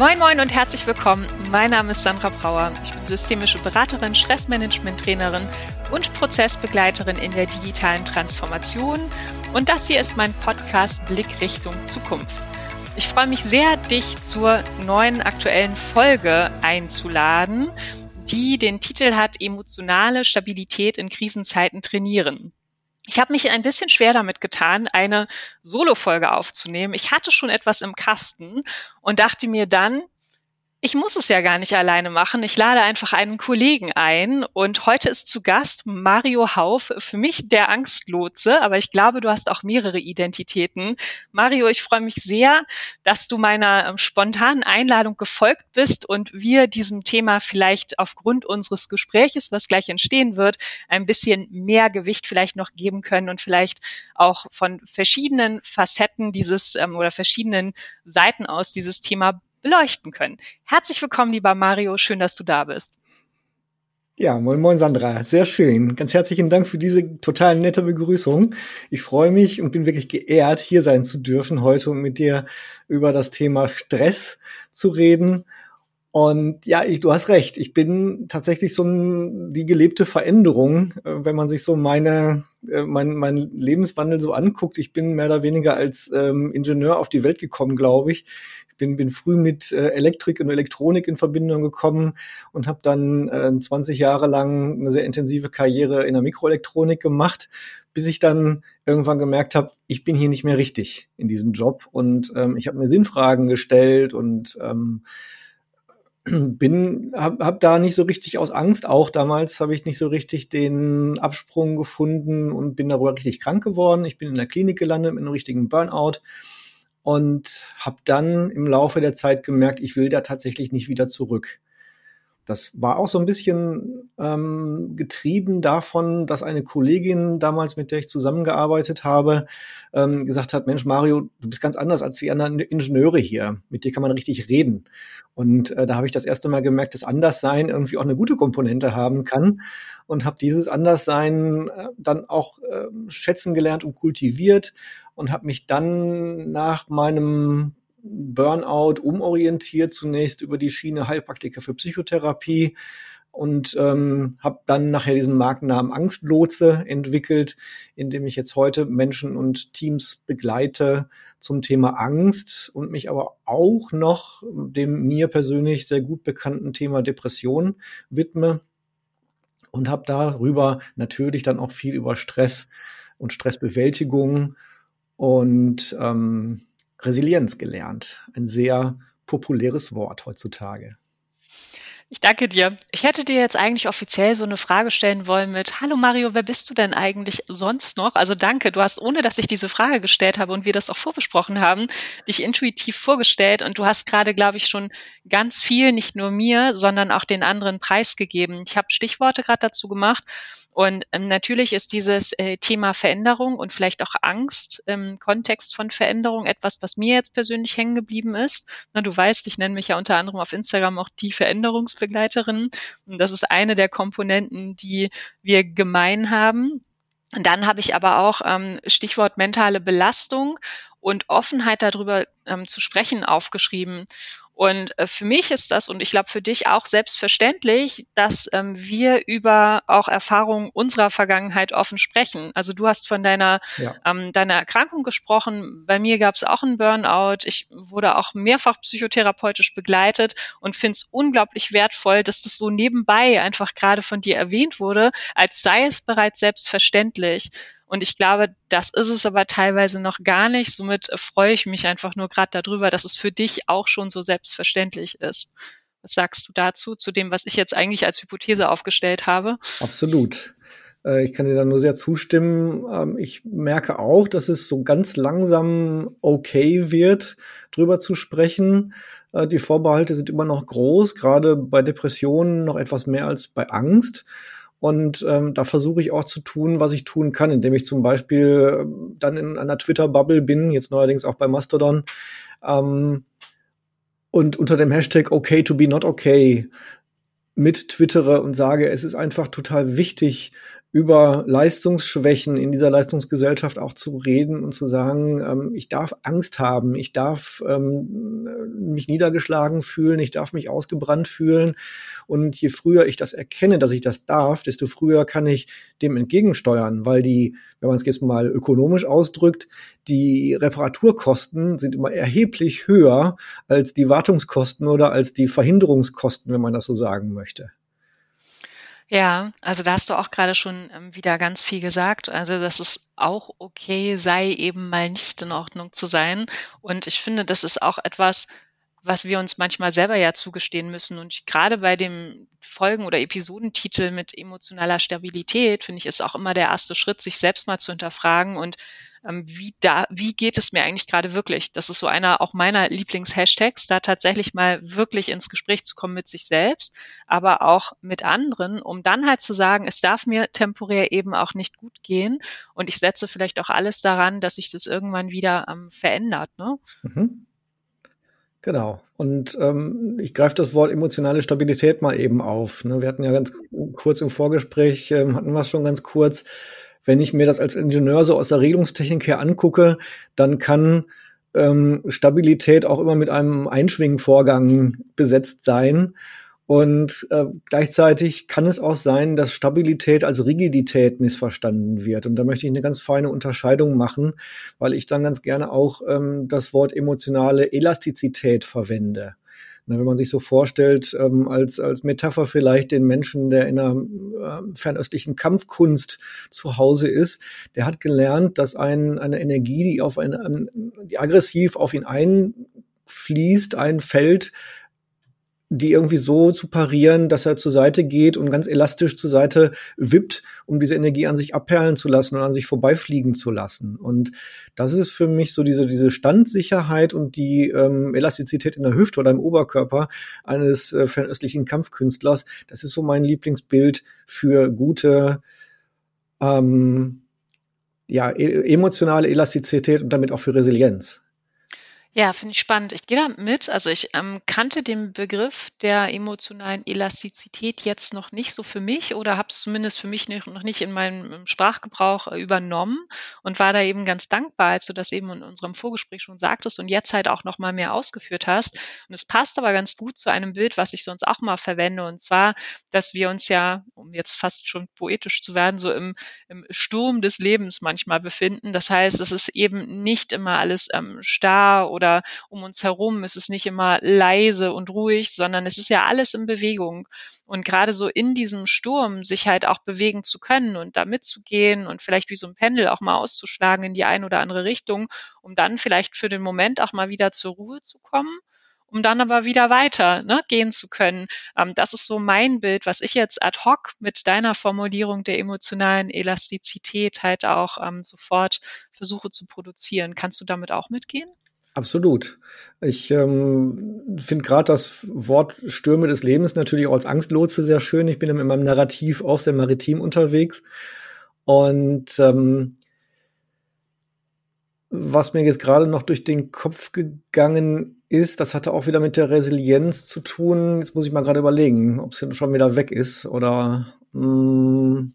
Moin Moin und herzlich willkommen. Mein Name ist Sandra Brauer. Ich bin systemische Beraterin, Stressmanagement-Trainerin und Prozessbegleiterin in der digitalen Transformation. Und das hier ist mein Podcast Blick Richtung Zukunft. Ich freue mich sehr, dich zur neuen aktuellen Folge einzuladen, die den Titel hat Emotionale Stabilität in Krisenzeiten trainieren. Ich habe mich ein bisschen schwer damit getan, eine Solo-Folge aufzunehmen. Ich hatte schon etwas im Kasten und dachte mir dann, ich muss es ja gar nicht alleine machen. Ich lade einfach einen Kollegen ein und heute ist zu Gast Mario Hauf, für mich der Angstlotse, aber ich glaube, du hast auch mehrere Identitäten. Mario, ich freue mich sehr, dass du meiner ähm, spontanen Einladung gefolgt bist und wir diesem Thema vielleicht aufgrund unseres Gespräches, was gleich entstehen wird, ein bisschen mehr Gewicht vielleicht noch geben können und vielleicht auch von verschiedenen Facetten dieses ähm, oder verschiedenen Seiten aus dieses Thema beleuchten können. Herzlich willkommen, lieber Mario. Schön, dass du da bist. Ja, moin moin Sandra, sehr schön. Ganz herzlichen Dank für diese total nette Begrüßung. Ich freue mich und bin wirklich geehrt, hier sein zu dürfen heute und mit dir über das Thema Stress zu reden. Und ja, ich, du hast recht. Ich bin tatsächlich so ein, die gelebte Veränderung, äh, wenn man sich so meine, äh, mein, mein Lebenswandel so anguckt. Ich bin mehr oder weniger als ähm, Ingenieur auf die Welt gekommen, glaube ich bin, bin früh mit äh, Elektrik und Elektronik in Verbindung gekommen und habe dann äh, 20 Jahre lang eine sehr intensive Karriere in der Mikroelektronik gemacht, bis ich dann irgendwann gemerkt habe, ich bin hier nicht mehr richtig in diesem Job. Und ähm, ich habe mir Sinnfragen gestellt und ähm, bin hab, hab da nicht so richtig aus Angst. Auch damals habe ich nicht so richtig den Absprung gefunden und bin darüber richtig krank geworden. Ich bin in der Klinik gelandet mit einem richtigen Burnout und habe dann im Laufe der Zeit gemerkt, ich will da tatsächlich nicht wieder zurück. Das war auch so ein bisschen ähm, getrieben davon, dass eine Kollegin damals, mit der ich zusammengearbeitet habe, ähm, gesagt hat, Mensch, Mario, du bist ganz anders als die anderen Ingenieure hier. Mit dir kann man richtig reden. Und äh, da habe ich das erste Mal gemerkt, dass Anderssein irgendwie auch eine gute Komponente haben kann. Und habe dieses Anderssein äh, dann auch äh, schätzen gelernt und kultiviert und habe mich dann nach meinem Burnout umorientiert, zunächst über die Schiene Heilpraktiker für Psychotherapie und ähm, habe dann nachher diesen Markennamen Angstlotse entwickelt, in dem ich jetzt heute Menschen und Teams begleite zum Thema Angst und mich aber auch noch dem mir persönlich sehr gut bekannten Thema Depression widme und habe darüber natürlich dann auch viel über Stress und Stressbewältigung und ähm, Resilienz gelernt. Ein sehr populäres Wort heutzutage. Ich danke dir. Ich hätte dir jetzt eigentlich offiziell so eine Frage stellen wollen mit, hallo Mario, wer bist du denn eigentlich sonst noch? Also danke, du hast, ohne dass ich diese Frage gestellt habe und wir das auch vorbesprochen haben, dich intuitiv vorgestellt und du hast gerade, glaube ich, schon ganz viel, nicht nur mir, sondern auch den anderen preisgegeben. Ich habe Stichworte gerade dazu gemacht und ähm, natürlich ist dieses äh, Thema Veränderung und vielleicht auch Angst im Kontext von Veränderung etwas, was mir jetzt persönlich hängen geblieben ist. Na, du weißt, ich nenne mich ja unter anderem auf Instagram auch die Veränderungs Begleiterin. Und das ist eine der Komponenten, die wir gemein haben. Und dann habe ich aber auch ähm, Stichwort mentale Belastung und Offenheit darüber ähm, zu sprechen aufgeschrieben. Und äh, für mich ist das und ich glaube für dich auch selbstverständlich, dass ähm, wir über auch Erfahrungen unserer Vergangenheit offen sprechen. Also du hast von deiner, ja. ähm, deiner Erkrankung gesprochen. Bei mir gab es auch einen Burnout. Ich wurde auch mehrfach psychotherapeutisch begleitet und finde es unglaublich wertvoll, dass das so nebenbei einfach gerade von dir erwähnt wurde, als sei es bereits selbstverständlich. Und ich glaube, das ist es aber teilweise noch gar nicht. Somit freue ich mich einfach nur gerade darüber, dass es für dich auch schon so selbstverständlich ist. Was sagst du dazu, zu dem, was ich jetzt eigentlich als Hypothese aufgestellt habe? Absolut. Äh, ich kann dir da nur sehr zustimmen. Ähm, ich merke auch, dass es so ganz langsam okay wird, drüber zu sprechen. Äh, die Vorbehalte sind immer noch groß, gerade bei Depressionen noch etwas mehr als bei Angst. Und ähm, da versuche ich auch zu tun, was ich tun kann, indem ich zum Beispiel ähm, dann in einer Twitter-Bubble bin, jetzt neuerdings auch bei Mastodon, ähm, und unter dem Hashtag okay to be not okay mit twittere und sage, es ist einfach total wichtig, über Leistungsschwächen in dieser Leistungsgesellschaft auch zu reden und zu sagen, ähm, ich darf Angst haben, ich darf ähm, mich niedergeschlagen fühlen, ich darf mich ausgebrannt fühlen. Und je früher ich das erkenne, dass ich das darf, desto früher kann ich dem entgegensteuern, weil die, wenn man es jetzt mal ökonomisch ausdrückt, die Reparaturkosten sind immer erheblich höher als die Wartungskosten oder als die Verhinderungskosten, wenn man das so sagen möchte. Ja, also da hast du auch gerade schon ähm, wieder ganz viel gesagt. Also, dass es auch okay sei, eben mal nicht in Ordnung zu sein. Und ich finde, das ist auch etwas, was wir uns manchmal selber ja zugestehen müssen. Und gerade bei dem Folgen- oder Episodentitel mit emotionaler Stabilität, finde ich, ist auch immer der erste Schritt, sich selbst mal zu hinterfragen und wie da, wie geht es mir eigentlich gerade wirklich? Das ist so einer auch meiner Lieblings-Hashtags, da tatsächlich mal wirklich ins Gespräch zu kommen mit sich selbst, aber auch mit anderen, um dann halt zu sagen, es darf mir temporär eben auch nicht gut gehen und ich setze vielleicht auch alles daran, dass sich das irgendwann wieder ähm, verändert. Ne? Mhm. Genau. Und ähm, ich greife das Wort emotionale Stabilität mal eben auf. Ne? Wir hatten ja ganz kurz im Vorgespräch, ähm, hatten wir es schon ganz kurz, wenn ich mir das als Ingenieur so aus der Regelungstechnik her angucke, dann kann ähm, Stabilität auch immer mit einem Einschwingvorgang besetzt sein. Und äh, gleichzeitig kann es auch sein, dass Stabilität als Rigidität missverstanden wird. Und da möchte ich eine ganz feine Unterscheidung machen, weil ich dann ganz gerne auch ähm, das Wort emotionale Elastizität verwende. Wenn man sich so vorstellt, ähm, als, als Metapher vielleicht den Menschen, der in einer äh, fernöstlichen Kampfkunst zu Hause ist, der hat gelernt, dass ein, eine Energie, die auf ein, die aggressiv auf ihn einfließt, einfällt, die irgendwie so zu parieren, dass er zur Seite geht und ganz elastisch zur Seite wippt, um diese Energie an sich abperlen zu lassen und an sich vorbeifliegen zu lassen. Und das ist für mich so diese, diese Standsicherheit und die ähm, Elastizität in der Hüfte oder im Oberkörper eines äh, fernöstlichen Kampfkünstlers. Das ist so mein Lieblingsbild für gute ähm, ja, e emotionale Elastizität und damit auch für Resilienz. Ja, finde ich spannend. Ich gehe da mit. Also ich ähm, kannte den Begriff der emotionalen Elastizität jetzt noch nicht so für mich oder habe es zumindest für mich noch nicht in meinem Sprachgebrauch äh, übernommen und war da eben ganz dankbar, als du das eben in unserem Vorgespräch schon sagtest und jetzt halt auch noch mal mehr ausgeführt hast. Und es passt aber ganz gut zu einem Bild, was ich sonst auch mal verwende und zwar, dass wir uns ja, um jetzt fast schon poetisch zu werden, so im, im Sturm des Lebens manchmal befinden. Das heißt, es ist eben nicht immer alles ähm, starr oder um uns herum ist es nicht immer leise und ruhig, sondern es ist ja alles in Bewegung. Und gerade so in diesem Sturm sich halt auch bewegen zu können und da mitzugehen und vielleicht wie so ein Pendel auch mal auszuschlagen in die eine oder andere Richtung, um dann vielleicht für den Moment auch mal wieder zur Ruhe zu kommen um dann aber wieder weiter ne, gehen zu können. Ähm, das ist so mein Bild, was ich jetzt ad hoc mit deiner Formulierung der emotionalen Elastizität halt auch ähm, sofort versuche zu produzieren. Kannst du damit auch mitgehen? Absolut. Ich ähm, finde gerade das Wort Stürme des Lebens natürlich auch als Angstlotse sehr schön. Ich bin in meinem Narrativ auch sehr maritim unterwegs. Und ähm, was mir jetzt gerade noch durch den Kopf gegangen ist, das hatte auch wieder mit der Resilienz zu tun. Jetzt muss ich mal gerade überlegen, ob es schon wieder weg ist oder mh, mm,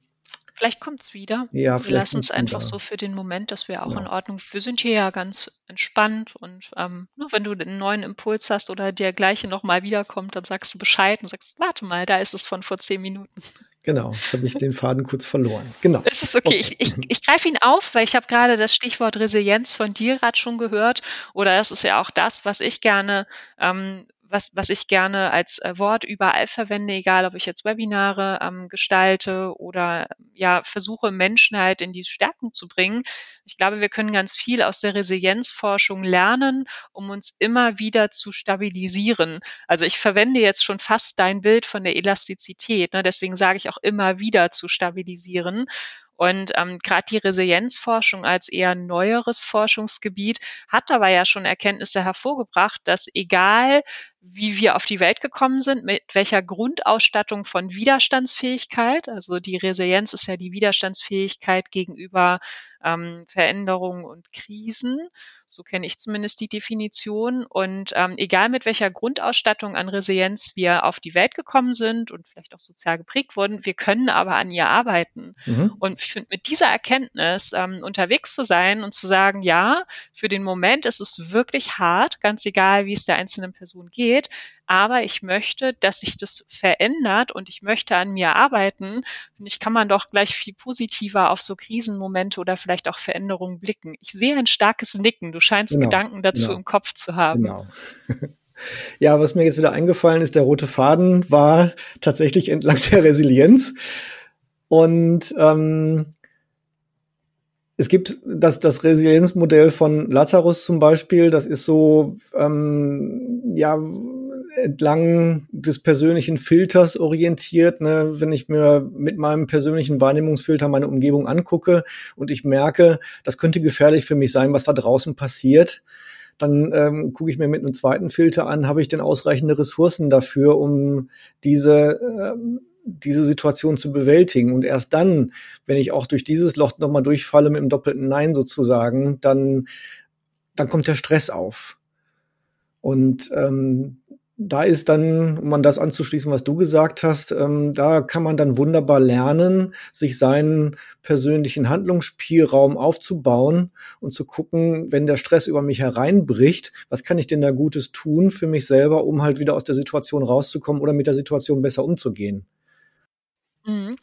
Vielleicht kommt es wieder. Ja, wir lassen es einfach wieder. so für den Moment, dass wir auch ja. in Ordnung. Wir sind hier ja ganz entspannt und ähm, wenn du einen neuen Impuls hast oder der gleiche nochmal wiederkommt, dann sagst du Bescheid und sagst, warte mal, da ist es von vor zehn Minuten. Genau, habe ich den Faden kurz verloren. Genau. Es ist okay. okay. Ich, ich, ich greife ihn auf, weil ich habe gerade das Stichwort Resilienz von dir gerade schon gehört. Oder das ist ja auch das, was ich gerne ähm, was, was ich gerne als äh, Wort überall verwende, egal ob ich jetzt Webinare ähm, gestalte oder ja versuche, Menschen halt in die Stärken zu bringen. Ich glaube, wir können ganz viel aus der Resilienzforschung lernen, um uns immer wieder zu stabilisieren. Also ich verwende jetzt schon fast dein Bild von der Elastizität, ne? deswegen sage ich auch immer wieder zu stabilisieren. Und ähm, gerade die Resilienzforschung als eher neueres Forschungsgebiet hat dabei ja schon Erkenntnisse hervorgebracht, dass egal wie wir auf die Welt gekommen sind, mit welcher Grundausstattung von Widerstandsfähigkeit, also die Resilienz ist ja die Widerstandsfähigkeit gegenüber ähm, Veränderungen und Krisen. So kenne ich zumindest die Definition. Und ähm, egal mit welcher Grundausstattung an Resilienz wir auf die Welt gekommen sind und vielleicht auch sozial geprägt wurden, wir können aber an ihr arbeiten. Mhm. Und ich finde, mit dieser Erkenntnis ähm, unterwegs zu sein und zu sagen, ja, für den Moment ist es wirklich hart, ganz egal, wie es der einzelnen Person geht, aber ich möchte, dass sich das verändert und ich möchte an mir arbeiten. Und ich kann man doch gleich viel positiver auf so Krisenmomente oder vielleicht auch Veränderungen blicken. Ich sehe ein starkes Nicken. Du scheinst genau, Gedanken dazu genau, im Kopf zu haben. Genau. Ja, was mir jetzt wieder eingefallen ist, der rote Faden war tatsächlich entlang der Resilienz. Und ähm, es gibt das, das Resilienzmodell von Lazarus zum Beispiel, das ist so, ähm, ja, entlang des persönlichen Filters orientiert. Ne? Wenn ich mir mit meinem persönlichen Wahrnehmungsfilter meine Umgebung angucke und ich merke, das könnte gefährlich für mich sein, was da draußen passiert, dann ähm, gucke ich mir mit einem zweiten Filter an, habe ich denn ausreichende Ressourcen dafür, um diese ähm, diese Situation zu bewältigen. Und erst dann, wenn ich auch durch dieses Loch nochmal durchfalle mit dem doppelten Nein sozusagen, dann, dann kommt der Stress auf. Und ähm, da ist dann, um an das anzuschließen, was du gesagt hast, ähm, da kann man dann wunderbar lernen, sich seinen persönlichen Handlungsspielraum aufzubauen und zu gucken, wenn der Stress über mich hereinbricht, was kann ich denn da Gutes tun für mich selber, um halt wieder aus der Situation rauszukommen oder mit der Situation besser umzugehen. Mhm.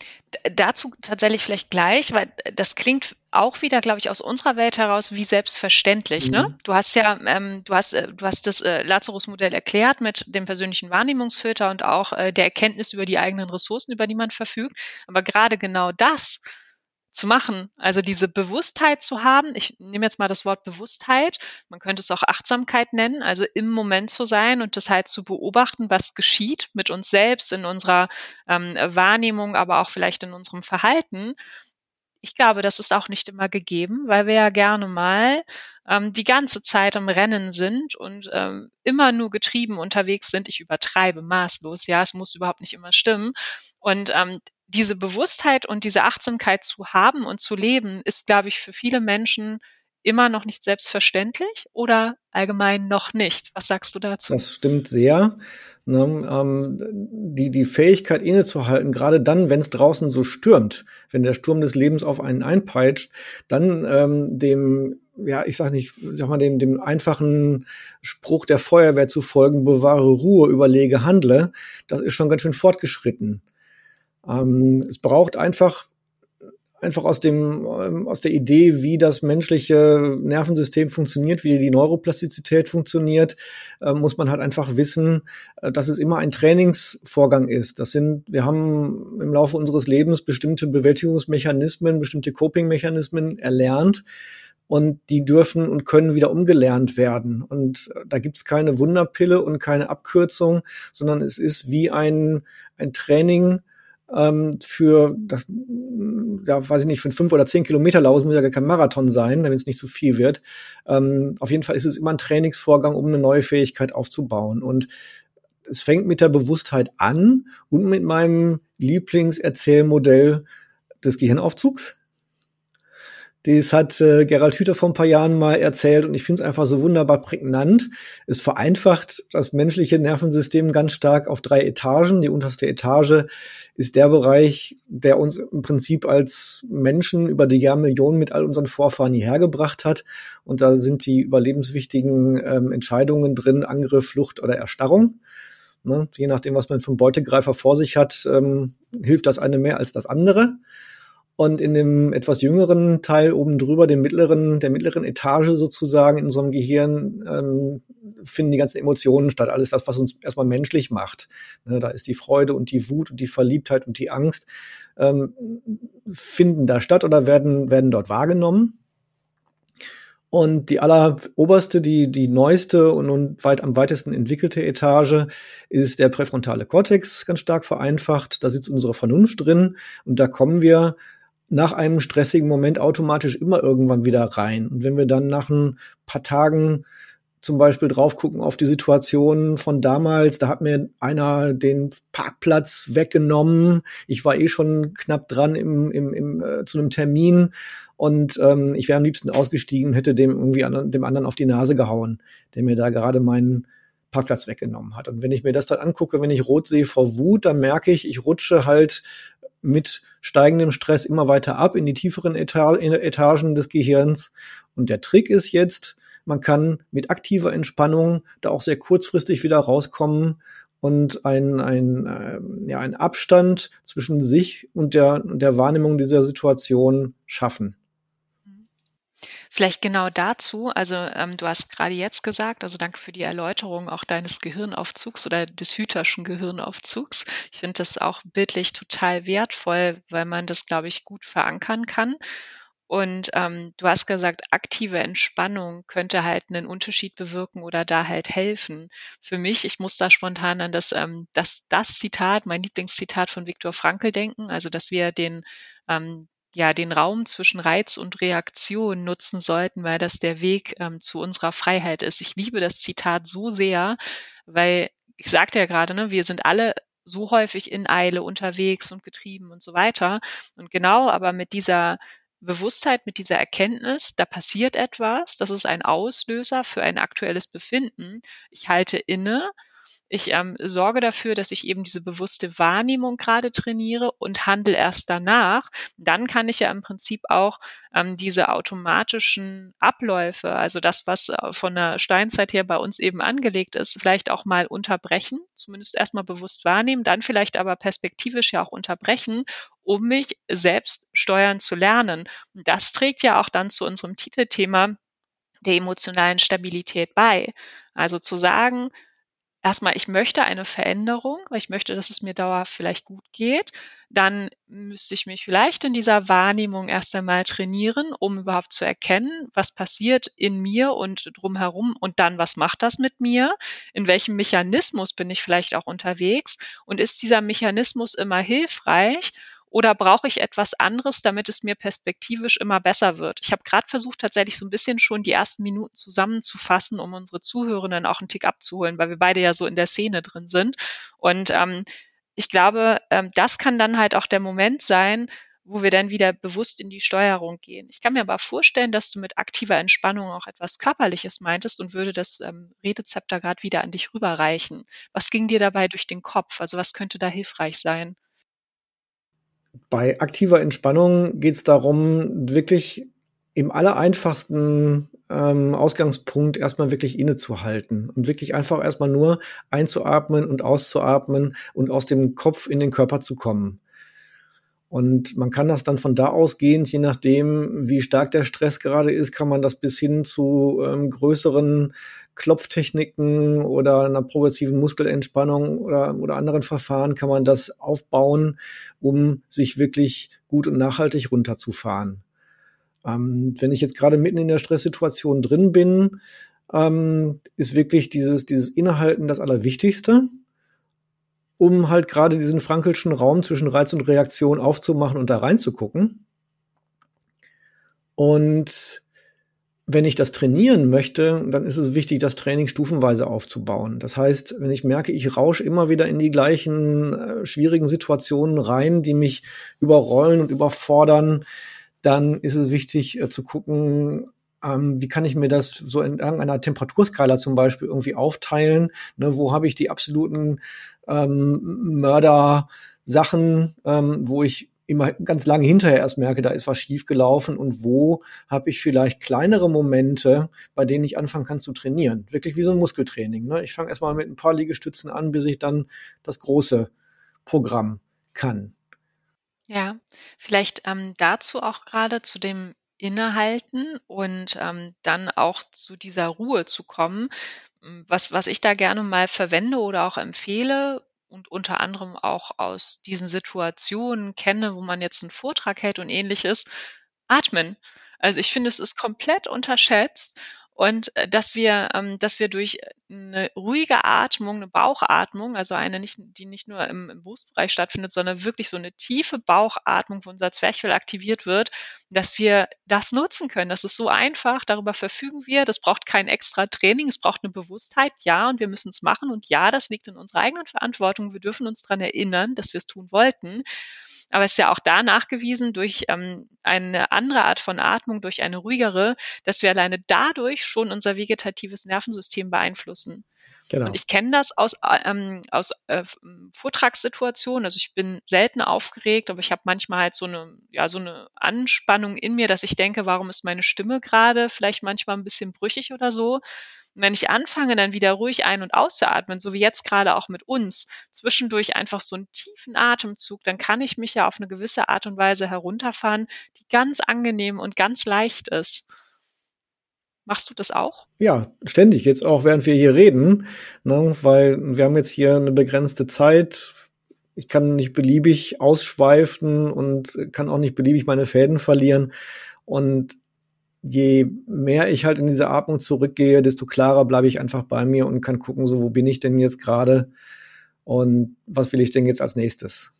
Dazu tatsächlich vielleicht gleich, weil das klingt auch wieder, glaube ich, aus unserer Welt heraus wie selbstverständlich. Ne? Mhm. Ne? Du hast ja, ähm, du hast, äh, du hast das äh, Lazarus-Modell erklärt mit dem persönlichen Wahrnehmungsfilter und auch äh, der Erkenntnis über die eigenen Ressourcen, über die man verfügt. Aber gerade genau das zu machen. Also diese Bewusstheit zu haben. Ich nehme jetzt mal das Wort Bewusstheit. Man könnte es auch Achtsamkeit nennen, also im Moment zu sein und das halt zu beobachten, was geschieht mit uns selbst in unserer ähm, Wahrnehmung, aber auch vielleicht in unserem Verhalten. Ich glaube, das ist auch nicht immer gegeben, weil wir ja gerne mal ähm, die ganze Zeit am Rennen sind und ähm, immer nur getrieben unterwegs sind. Ich übertreibe maßlos, ja, es muss überhaupt nicht immer stimmen. Und ähm, diese Bewusstheit und diese Achtsamkeit zu haben und zu leben, ist, glaube ich, für viele Menschen immer noch nicht selbstverständlich oder allgemein noch nicht. Was sagst du dazu? Das stimmt sehr. Ne, ähm, die, die Fähigkeit innezuhalten, gerade dann, wenn es draußen so stürmt, wenn der Sturm des Lebens auf einen einpeitscht, dann ähm, dem, ja, ich sag nicht, sag mal, dem, dem einfachen Spruch der Feuerwehr zu folgen, bewahre Ruhe, überlege, handle, das ist schon ganz schön fortgeschritten. Ähm, es braucht einfach einfach aus dem ähm, aus der Idee, wie das menschliche Nervensystem funktioniert, wie die Neuroplastizität funktioniert, äh, muss man halt einfach wissen, äh, dass es immer ein Trainingsvorgang ist. Das sind wir haben im Laufe unseres Lebens bestimmte Bewältigungsmechanismen, bestimmte Coping-Mechanismen erlernt und die dürfen und können wieder umgelernt werden. Und äh, da gibt's keine Wunderpille und keine Abkürzung, sondern es ist wie ein ein Training ähm, für das, ja, weiß ich nicht, für fünf oder zehn Kilometer Lauf muss ja gar kein Marathon sein, damit es nicht zu viel wird. Ähm, auf jeden Fall ist es immer ein Trainingsvorgang, um eine neue Fähigkeit aufzubauen. Und es fängt mit der Bewusstheit an und mit meinem Lieblingserzählmodell des Gehirnaufzugs. Das hat äh, Gerald Hüther vor ein paar Jahren mal erzählt und ich finde es einfach so wunderbar prägnant. Es vereinfacht das menschliche Nervensystem ganz stark auf drei Etagen. Die unterste Etage ist der Bereich, der uns im Prinzip als Menschen über die Jahrmillionen mit all unseren Vorfahren hierher gebracht hat. Und da sind die überlebenswichtigen ähm, Entscheidungen drin, Angriff, Flucht oder Erstarrung. Ne? Je nachdem, was man einen Beutegreifer vor sich hat, ähm, hilft das eine mehr als das andere. Und in dem etwas jüngeren Teil oben drüber, dem mittleren, der mittleren Etage sozusagen in unserem Gehirn, ähm, finden die ganzen Emotionen statt. Alles das, was uns erstmal menschlich macht. Ne, da ist die Freude und die Wut und die Verliebtheit und die Angst, ähm, finden da statt oder werden, werden dort wahrgenommen. Und die alleroberste, die, die neueste und, und weit am weitesten entwickelte Etage ist der präfrontale Kortex, ganz stark vereinfacht. Da sitzt unsere Vernunft drin und da kommen wir nach einem stressigen Moment automatisch immer irgendwann wieder rein. Und wenn wir dann nach ein paar Tagen zum Beispiel drauf gucken auf die Situation von damals. Da hat mir einer den Parkplatz weggenommen. Ich war eh schon knapp dran im, im, im, äh, zu einem Termin und ähm, ich wäre am liebsten ausgestiegen und hätte dem irgendwie an, dem anderen auf die Nase gehauen, der mir da gerade meinen Parkplatz weggenommen hat. Und wenn ich mir das dann angucke, wenn ich rot sehe vor Wut, dann merke ich, ich rutsche halt mit steigendem Stress immer weiter ab in die tieferen Eta Etagen des Gehirns. Und der Trick ist jetzt, man kann mit aktiver Entspannung da auch sehr kurzfristig wieder rauskommen und ein, ein, äh, ja, ein Abstand zwischen sich und der, und der Wahrnehmung dieser Situation schaffen. Vielleicht genau dazu, also ähm, du hast gerade jetzt gesagt, also danke für die Erläuterung auch deines Gehirnaufzugs oder des Hüterschen Gehirnaufzugs. Ich finde das auch bildlich total wertvoll, weil man das, glaube ich, gut verankern kann. Und ähm, du hast gesagt, aktive Entspannung könnte halt einen Unterschied bewirken oder da halt helfen. Für mich, ich muss da spontan an das, ähm, das, das Zitat, mein Lieblingszitat von Viktor Frankl denken, also dass wir den, ähm, ja, den Raum zwischen Reiz und Reaktion nutzen sollten, weil das der Weg ähm, zu unserer Freiheit ist. Ich liebe das Zitat so sehr, weil ich sagte ja gerade, ne, wir sind alle so häufig in Eile unterwegs und getrieben und so weiter. Und genau aber mit dieser Bewusstheit, mit dieser Erkenntnis, da passiert etwas, das ist ein Auslöser für ein aktuelles Befinden. Ich halte inne, ich ähm, sorge dafür, dass ich eben diese bewusste Wahrnehmung gerade trainiere und handle erst danach. Dann kann ich ja im Prinzip auch ähm, diese automatischen Abläufe, also das, was äh, von der Steinzeit her bei uns eben angelegt ist, vielleicht auch mal unterbrechen, zumindest erstmal bewusst wahrnehmen, dann vielleicht aber perspektivisch ja auch unterbrechen, um mich selbst steuern zu lernen. Und das trägt ja auch dann zu unserem Titelthema der emotionalen Stabilität bei. Also zu sagen, erstmal, ich möchte eine Veränderung, weil ich möchte, dass es mir dauerhaft vielleicht gut geht. Dann müsste ich mich vielleicht in dieser Wahrnehmung erst einmal trainieren, um überhaupt zu erkennen, was passiert in mir und drumherum und dann, was macht das mit mir? In welchem Mechanismus bin ich vielleicht auch unterwegs? Und ist dieser Mechanismus immer hilfreich? Oder brauche ich etwas anderes, damit es mir perspektivisch immer besser wird? Ich habe gerade versucht, tatsächlich so ein bisschen schon die ersten Minuten zusammenzufassen, um unsere Zuhörenden auch einen Tick abzuholen, weil wir beide ja so in der Szene drin sind. Und ähm, ich glaube, ähm, das kann dann halt auch der Moment sein, wo wir dann wieder bewusst in die Steuerung gehen. Ich kann mir aber vorstellen, dass du mit aktiver Entspannung auch etwas Körperliches meintest und würde das ähm, Redezepter gerade wieder an dich rüberreichen. Was ging dir dabei durch den Kopf? Also was könnte da hilfreich sein? Bei aktiver Entspannung geht es darum, wirklich im allereinfachsten ähm, Ausgangspunkt erstmal wirklich innezuhalten und wirklich einfach erstmal nur einzuatmen und auszuatmen und aus dem Kopf in den Körper zu kommen. Und man kann das dann von da ausgehend, je nachdem, wie stark der Stress gerade ist, kann man das bis hin zu ähm, größeren Klopftechniken oder einer progressiven Muskelentspannung oder, oder anderen Verfahren kann man das aufbauen, um sich wirklich gut und nachhaltig runterzufahren. Ähm, wenn ich jetzt gerade mitten in der Stresssituation drin bin, ähm, ist wirklich dieses, dieses Innehalten das Allerwichtigste um halt gerade diesen frankelschen Raum zwischen Reiz und Reaktion aufzumachen und da reinzugucken. Und wenn ich das trainieren möchte, dann ist es wichtig, das Training stufenweise aufzubauen. Das heißt, wenn ich merke, ich rausche immer wieder in die gleichen äh, schwierigen Situationen rein, die mich überrollen und überfordern, dann ist es wichtig äh, zu gucken, ähm, wie kann ich mir das so entlang einer Temperaturskala zum Beispiel irgendwie aufteilen? Ne, wo habe ich die absoluten ähm, Mörder-Sachen, ähm, wo ich immer ganz lange hinterher erst merke, da ist was schiefgelaufen und wo habe ich vielleicht kleinere Momente, bei denen ich anfangen kann zu trainieren. Wirklich wie so ein Muskeltraining. Ne? Ich fange erstmal mit ein paar Liegestützen an, bis ich dann das große Programm kann. Ja, vielleicht ähm, dazu auch gerade zu dem Innehalten und ähm, dann auch zu dieser Ruhe zu kommen. Hm, was, was ich da gerne mal verwende oder auch empfehle und unter anderem auch aus diesen Situationen kenne, wo man jetzt einen Vortrag hält und ähnliches, atmen. Also ich finde, es ist komplett unterschätzt und äh, dass wir, ähm, dass wir durch eine ruhige Atmung, eine Bauchatmung, also eine, nicht, die nicht nur im, im Brustbereich stattfindet, sondern wirklich so eine tiefe Bauchatmung, wo unser Zwerchfell aktiviert wird, dass wir das nutzen können. Das ist so einfach, darüber verfügen wir. Das braucht kein extra Training, es braucht eine Bewusstheit, ja, und wir müssen es machen. Und ja, das liegt in unserer eigenen Verantwortung. Wir dürfen uns daran erinnern, dass wir es tun wollten. Aber es ist ja auch da nachgewiesen durch ähm, eine andere Art von Atmung, durch eine ruhigere, dass wir alleine dadurch schon unser vegetatives Nervensystem beeinflussen. Genau. Und ich kenne das aus, ähm, aus äh, Vortragssituationen. Also ich bin selten aufgeregt, aber ich habe manchmal halt so eine, ja, so eine Anspannung in mir, dass ich denke, warum ist meine Stimme gerade vielleicht manchmal ein bisschen brüchig oder so. Und wenn ich anfange, dann wieder ruhig ein- und auszuatmen, so wie jetzt gerade auch mit uns, zwischendurch einfach so einen tiefen Atemzug, dann kann ich mich ja auf eine gewisse Art und Weise herunterfahren, die ganz angenehm und ganz leicht ist. Machst du das auch? Ja, ständig, jetzt auch während wir hier reden, ne, weil wir haben jetzt hier eine begrenzte Zeit. Ich kann nicht beliebig ausschweifen und kann auch nicht beliebig meine Fäden verlieren. Und je mehr ich halt in diese Atmung zurückgehe, desto klarer bleibe ich einfach bei mir und kann gucken, so wo bin ich denn jetzt gerade und was will ich denn jetzt als nächstes.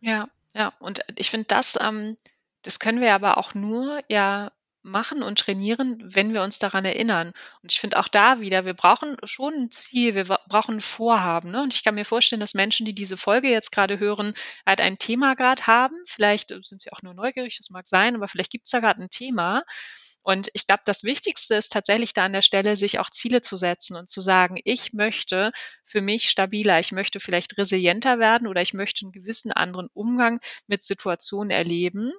Ja, ja. Und ich finde das, ähm, das können wir aber auch nur ja machen und trainieren, wenn wir uns daran erinnern. Und ich finde auch da wieder, wir brauchen schon ein Ziel, wir brauchen ein Vorhaben. Ne? Und ich kann mir vorstellen, dass Menschen, die diese Folge jetzt gerade hören, halt ein Thema gerade haben. Vielleicht sind sie auch nur neugierig, das mag sein, aber vielleicht gibt es da gerade ein Thema. Und ich glaube, das Wichtigste ist tatsächlich da an der Stelle, sich auch Ziele zu setzen und zu sagen, ich möchte für mich stabiler, ich möchte vielleicht resilienter werden oder ich möchte einen gewissen anderen Umgang mit Situationen erleben.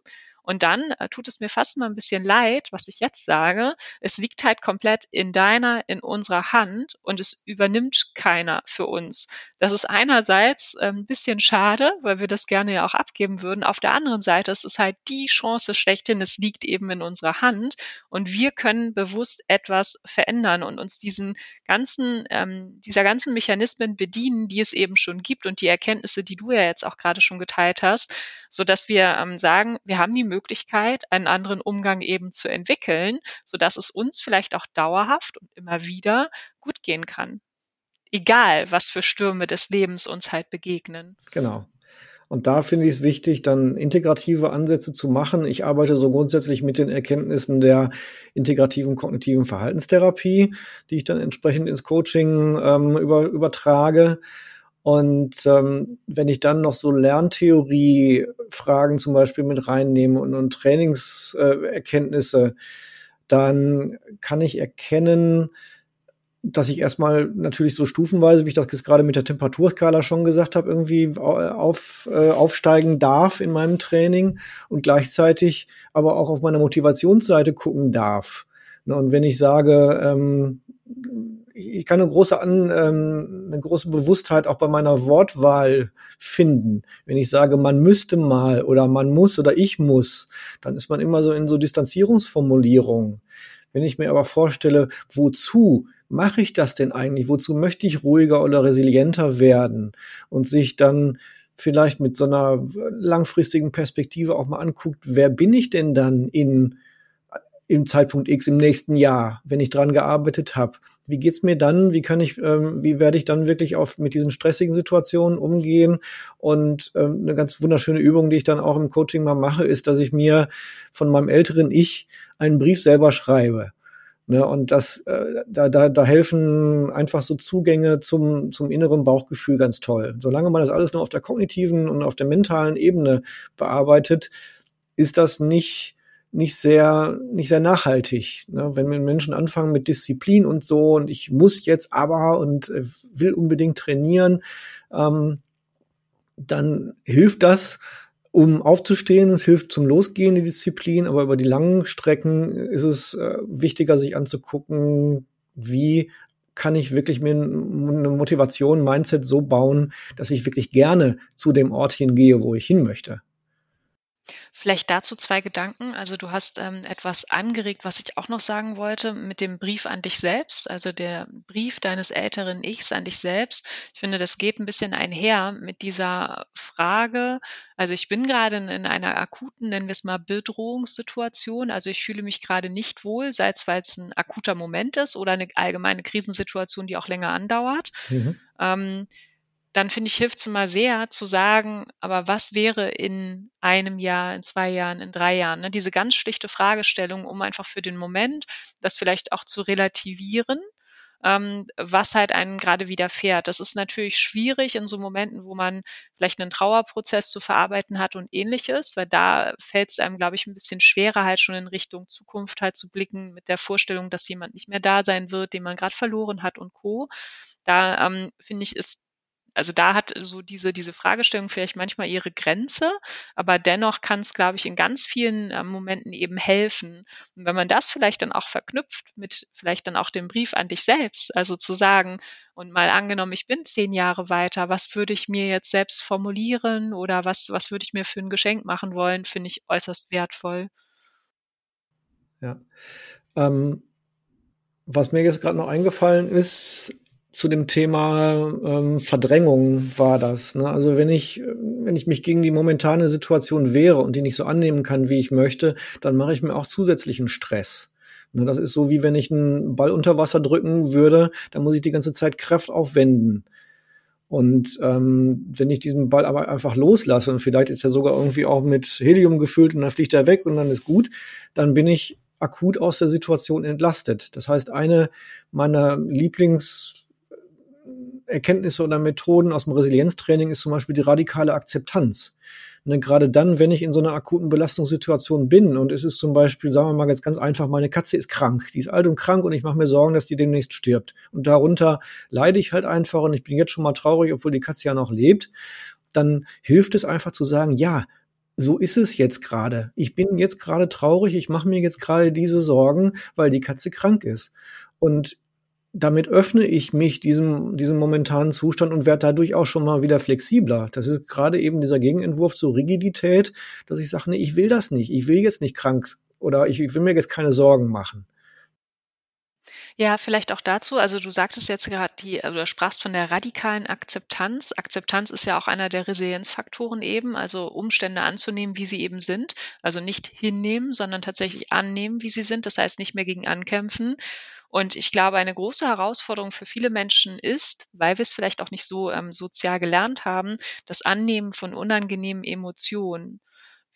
Und dann äh, tut es mir fast mal ein bisschen leid, was ich jetzt sage. Es liegt halt komplett in deiner, in unserer Hand und es übernimmt keiner für uns. Das ist einerseits äh, ein bisschen schade, weil wir das gerne ja auch abgeben würden. Auf der anderen Seite ist es halt die Chance schlechthin. Es liegt eben in unserer Hand und wir können bewusst etwas verändern und uns diesen ganzen, ähm, dieser ganzen Mechanismen bedienen, die es eben schon gibt und die Erkenntnisse, die du ja jetzt auch gerade schon geteilt hast, so dass wir ähm, sagen, wir haben die Möglichkeit, Möglichkeit, einen anderen Umgang eben zu entwickeln, sodass es uns vielleicht auch dauerhaft und immer wieder gut gehen kann. Egal, was für Stürme des Lebens uns halt begegnen. Genau. Und da finde ich es wichtig, dann integrative Ansätze zu machen. Ich arbeite so grundsätzlich mit den Erkenntnissen der integrativen kognitiven Verhaltenstherapie, die ich dann entsprechend ins Coaching ähm, über, übertrage. Und ähm, wenn ich dann noch so Lerntheorie-Fragen zum Beispiel mit reinnehme und, und Trainingserkenntnisse, äh, dann kann ich erkennen, dass ich erstmal natürlich so stufenweise, wie ich das jetzt gerade mit der Temperaturskala schon gesagt habe, irgendwie auf, äh, aufsteigen darf in meinem Training und gleichzeitig aber auch auf meiner Motivationsseite gucken darf. Ne, und wenn ich sage, ähm, ich kann eine große, An, ähm, eine große Bewusstheit auch bei meiner Wortwahl finden. Wenn ich sage, man müsste mal oder man muss oder ich muss, dann ist man immer so in so Distanzierungsformulierungen. Wenn ich mir aber vorstelle, wozu mache ich das denn eigentlich? Wozu möchte ich ruhiger oder resilienter werden? Und sich dann vielleicht mit so einer langfristigen Perspektive auch mal anguckt, wer bin ich denn dann in im Zeitpunkt X im nächsten Jahr, wenn ich dran gearbeitet habe. Wie geht's mir dann? Wie kann ich, ähm, wie werde ich dann wirklich auf mit diesen stressigen Situationen umgehen? Und ähm, eine ganz wunderschöne Übung, die ich dann auch im Coaching mal mache, ist, dass ich mir von meinem älteren Ich einen Brief selber schreibe. Ne, und das, äh, da, da, da helfen einfach so Zugänge zum, zum inneren Bauchgefühl ganz toll. Solange man das alles nur auf der kognitiven und auf der mentalen Ebene bearbeitet, ist das nicht nicht sehr, nicht sehr nachhaltig. Ne? Wenn Menschen anfangen mit Disziplin und so und ich muss jetzt aber und äh, will unbedingt trainieren, ähm, dann hilft das, um aufzustehen. Es hilft zum Losgehen, die Disziplin, aber über die langen Strecken ist es äh, wichtiger, sich anzugucken, wie kann ich wirklich mir eine Motivation, Mindset so bauen, dass ich wirklich gerne zu dem Ort hingehe, wo ich hin möchte. Vielleicht dazu zwei Gedanken. Also du hast ähm, etwas angeregt, was ich auch noch sagen wollte, mit dem Brief an dich selbst, also der Brief deines älteren Ichs an dich selbst. Ich finde, das geht ein bisschen einher mit dieser Frage. Also ich bin gerade in, in einer akuten, nennen wir es mal, Bedrohungssituation. Also ich fühle mich gerade nicht wohl, sei es, weil es ein akuter Moment ist oder eine allgemeine Krisensituation, die auch länger andauert. Mhm. Ähm, dann finde ich, hilft es immer sehr zu sagen, aber was wäre in einem Jahr, in zwei Jahren, in drei Jahren? Ne? Diese ganz schlichte Fragestellung, um einfach für den Moment das vielleicht auch zu relativieren, ähm, was halt einem gerade widerfährt. Das ist natürlich schwierig in so Momenten, wo man vielleicht einen Trauerprozess zu verarbeiten hat und ähnliches, weil da fällt es einem, glaube ich, ein bisschen schwerer, halt schon in Richtung Zukunft halt zu blicken mit der Vorstellung, dass jemand nicht mehr da sein wird, den man gerade verloren hat und Co. Da ähm, finde ich, ist also da hat so diese, diese Fragestellung vielleicht manchmal ihre Grenze, aber dennoch kann es, glaube ich, in ganz vielen äh, Momenten eben helfen. Und wenn man das vielleicht dann auch verknüpft mit vielleicht dann auch dem Brief an dich selbst, also zu sagen, und mal angenommen, ich bin zehn Jahre weiter, was würde ich mir jetzt selbst formulieren oder was, was würde ich mir für ein Geschenk machen wollen, finde ich äußerst wertvoll. Ja. Ähm, was mir jetzt gerade noch eingefallen ist, zu dem Thema ähm, Verdrängung war das. Ne? Also wenn ich, wenn ich mich gegen die momentane Situation wehre und die nicht so annehmen kann, wie ich möchte, dann mache ich mir auch zusätzlichen Stress. Ne? Das ist so wie wenn ich einen Ball unter Wasser drücken würde, dann muss ich die ganze Zeit Kraft aufwenden. Und ähm, wenn ich diesen Ball aber einfach loslasse und vielleicht ist er sogar irgendwie auch mit Helium gefüllt und dann fliegt er weg und dann ist gut, dann bin ich akut aus der Situation entlastet. Das heißt, eine meiner Lieblings Erkenntnisse oder Methoden aus dem Resilienztraining ist zum Beispiel die radikale Akzeptanz. Und gerade dann, wenn ich in so einer akuten Belastungssituation bin und es ist zum Beispiel, sagen wir mal jetzt ganz einfach, meine Katze ist krank, die ist alt und krank und ich mache mir Sorgen, dass die demnächst stirbt. Und darunter leide ich halt einfach und ich bin jetzt schon mal traurig, obwohl die Katze ja noch lebt. Dann hilft es einfach zu sagen, ja, so ist es jetzt gerade. Ich bin jetzt gerade traurig, ich mache mir jetzt gerade diese Sorgen, weil die Katze krank ist. Und damit öffne ich mich diesem, diesem momentanen Zustand und werde dadurch auch schon mal wieder flexibler. Das ist gerade eben dieser Gegenentwurf zur Rigidität, dass ich sage, nee, ich will das nicht. Ich will jetzt nicht krank oder ich, ich will mir jetzt keine Sorgen machen. Ja, vielleicht auch dazu. Also du sagtest jetzt gerade, die, also du sprachst von der radikalen Akzeptanz. Akzeptanz ist ja auch einer der Resilienzfaktoren eben, also Umstände anzunehmen, wie sie eben sind. Also nicht hinnehmen, sondern tatsächlich annehmen, wie sie sind. Das heißt nicht mehr gegen ankämpfen. Und ich glaube, eine große Herausforderung für viele Menschen ist, weil wir es vielleicht auch nicht so ähm, sozial gelernt haben, das Annehmen von unangenehmen Emotionen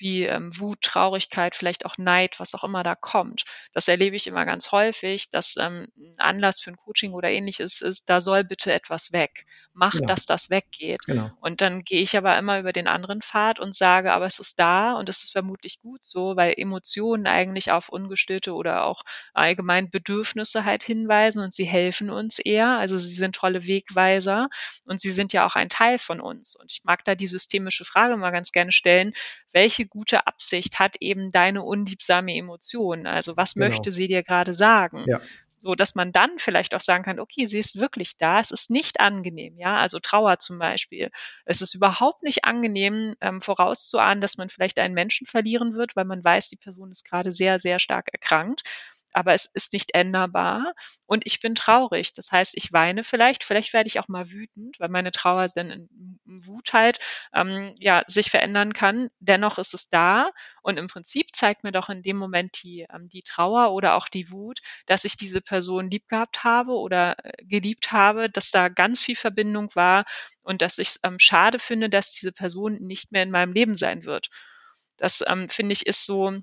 wie ähm, Wut, Traurigkeit, vielleicht auch Neid, was auch immer da kommt. Das erlebe ich immer ganz häufig, dass ähm, ein Anlass für ein Coaching oder ähnliches ist, da soll bitte etwas weg. Mach, genau. dass das weggeht. Genau. Und dann gehe ich aber immer über den anderen Pfad und sage, aber es ist da und es ist vermutlich gut so, weil Emotionen eigentlich auf ungestillte oder auch allgemein Bedürfnisse halt hinweisen und sie helfen uns eher. Also sie sind tolle Wegweiser und sie sind ja auch ein Teil von uns. Und ich mag da die systemische Frage mal ganz gerne stellen, welche gute Absicht hat eben deine unliebsame Emotion? Also was genau. möchte sie dir gerade sagen? Ja. So dass man dann vielleicht auch sagen kann, okay, sie ist wirklich da, es ist nicht angenehm, ja, also Trauer zum Beispiel. Es ist überhaupt nicht angenehm, ähm, vorauszuahnen, dass man vielleicht einen Menschen verlieren wird, weil man weiß, die Person ist gerade sehr, sehr stark erkrankt aber es ist nicht änderbar und ich bin traurig. Das heißt, ich weine vielleicht, vielleicht werde ich auch mal wütend, weil meine Trauer dann in Wut halt ähm, ja sich verändern kann. Dennoch ist es da und im Prinzip zeigt mir doch in dem Moment die ähm, die Trauer oder auch die Wut, dass ich diese Person lieb gehabt habe oder äh, geliebt habe, dass da ganz viel Verbindung war und dass ich es ähm, schade finde, dass diese Person nicht mehr in meinem Leben sein wird. Das ähm, finde ich ist so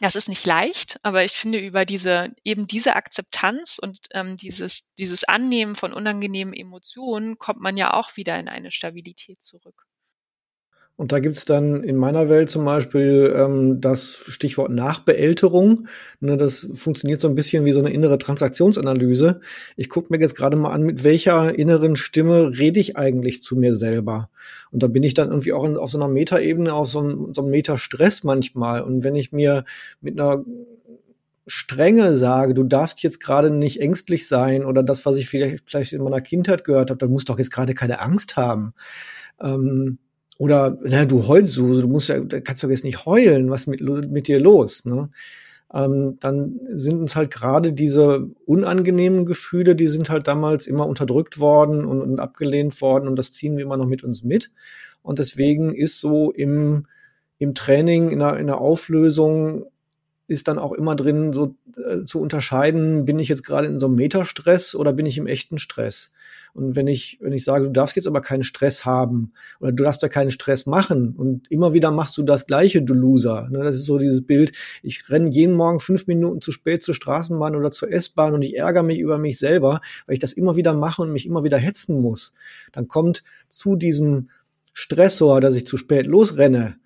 das ist nicht leicht, aber ich finde über diese eben diese Akzeptanz und ähm, dieses dieses Annehmen von unangenehmen Emotionen kommt man ja auch wieder in eine Stabilität zurück. Und da gibt's dann in meiner Welt zum Beispiel ähm, das Stichwort Nachbeälterung. Ne, das funktioniert so ein bisschen wie so eine innere Transaktionsanalyse. Ich gucke mir jetzt gerade mal an, mit welcher inneren Stimme rede ich eigentlich zu mir selber. Und da bin ich dann irgendwie auch in, auf so einer Metaebene, auf so einem, so einem Metastress manchmal. Und wenn ich mir mit einer Strenge sage, du darfst jetzt gerade nicht ängstlich sein oder das, was ich vielleicht, vielleicht in meiner Kindheit gehört habe, dann musst du doch jetzt gerade keine Angst haben. Ähm, oder na, du heulst so, du musst ja, kannst du jetzt nicht heulen, was mit, mit dir los, ne? Ähm, dann sind uns halt gerade diese unangenehmen Gefühle, die sind halt damals immer unterdrückt worden und, und abgelehnt worden und das ziehen wir immer noch mit uns mit. Und deswegen ist so im, im Training, in der, in der Auflösung ist dann auch immer drin, so äh, zu unterscheiden, bin ich jetzt gerade in so einem Metastress oder bin ich im echten Stress? Und wenn ich, wenn ich sage, du darfst jetzt aber keinen Stress haben oder du darfst da keinen Stress machen und immer wieder machst du das Gleiche, du Loser. Ne, das ist so dieses Bild, ich renne jeden Morgen fünf Minuten zu spät zur Straßenbahn oder zur S-Bahn und ich ärgere mich über mich selber, weil ich das immer wieder mache und mich immer wieder hetzen muss. Dann kommt zu diesem Stressor, dass ich zu spät losrenne,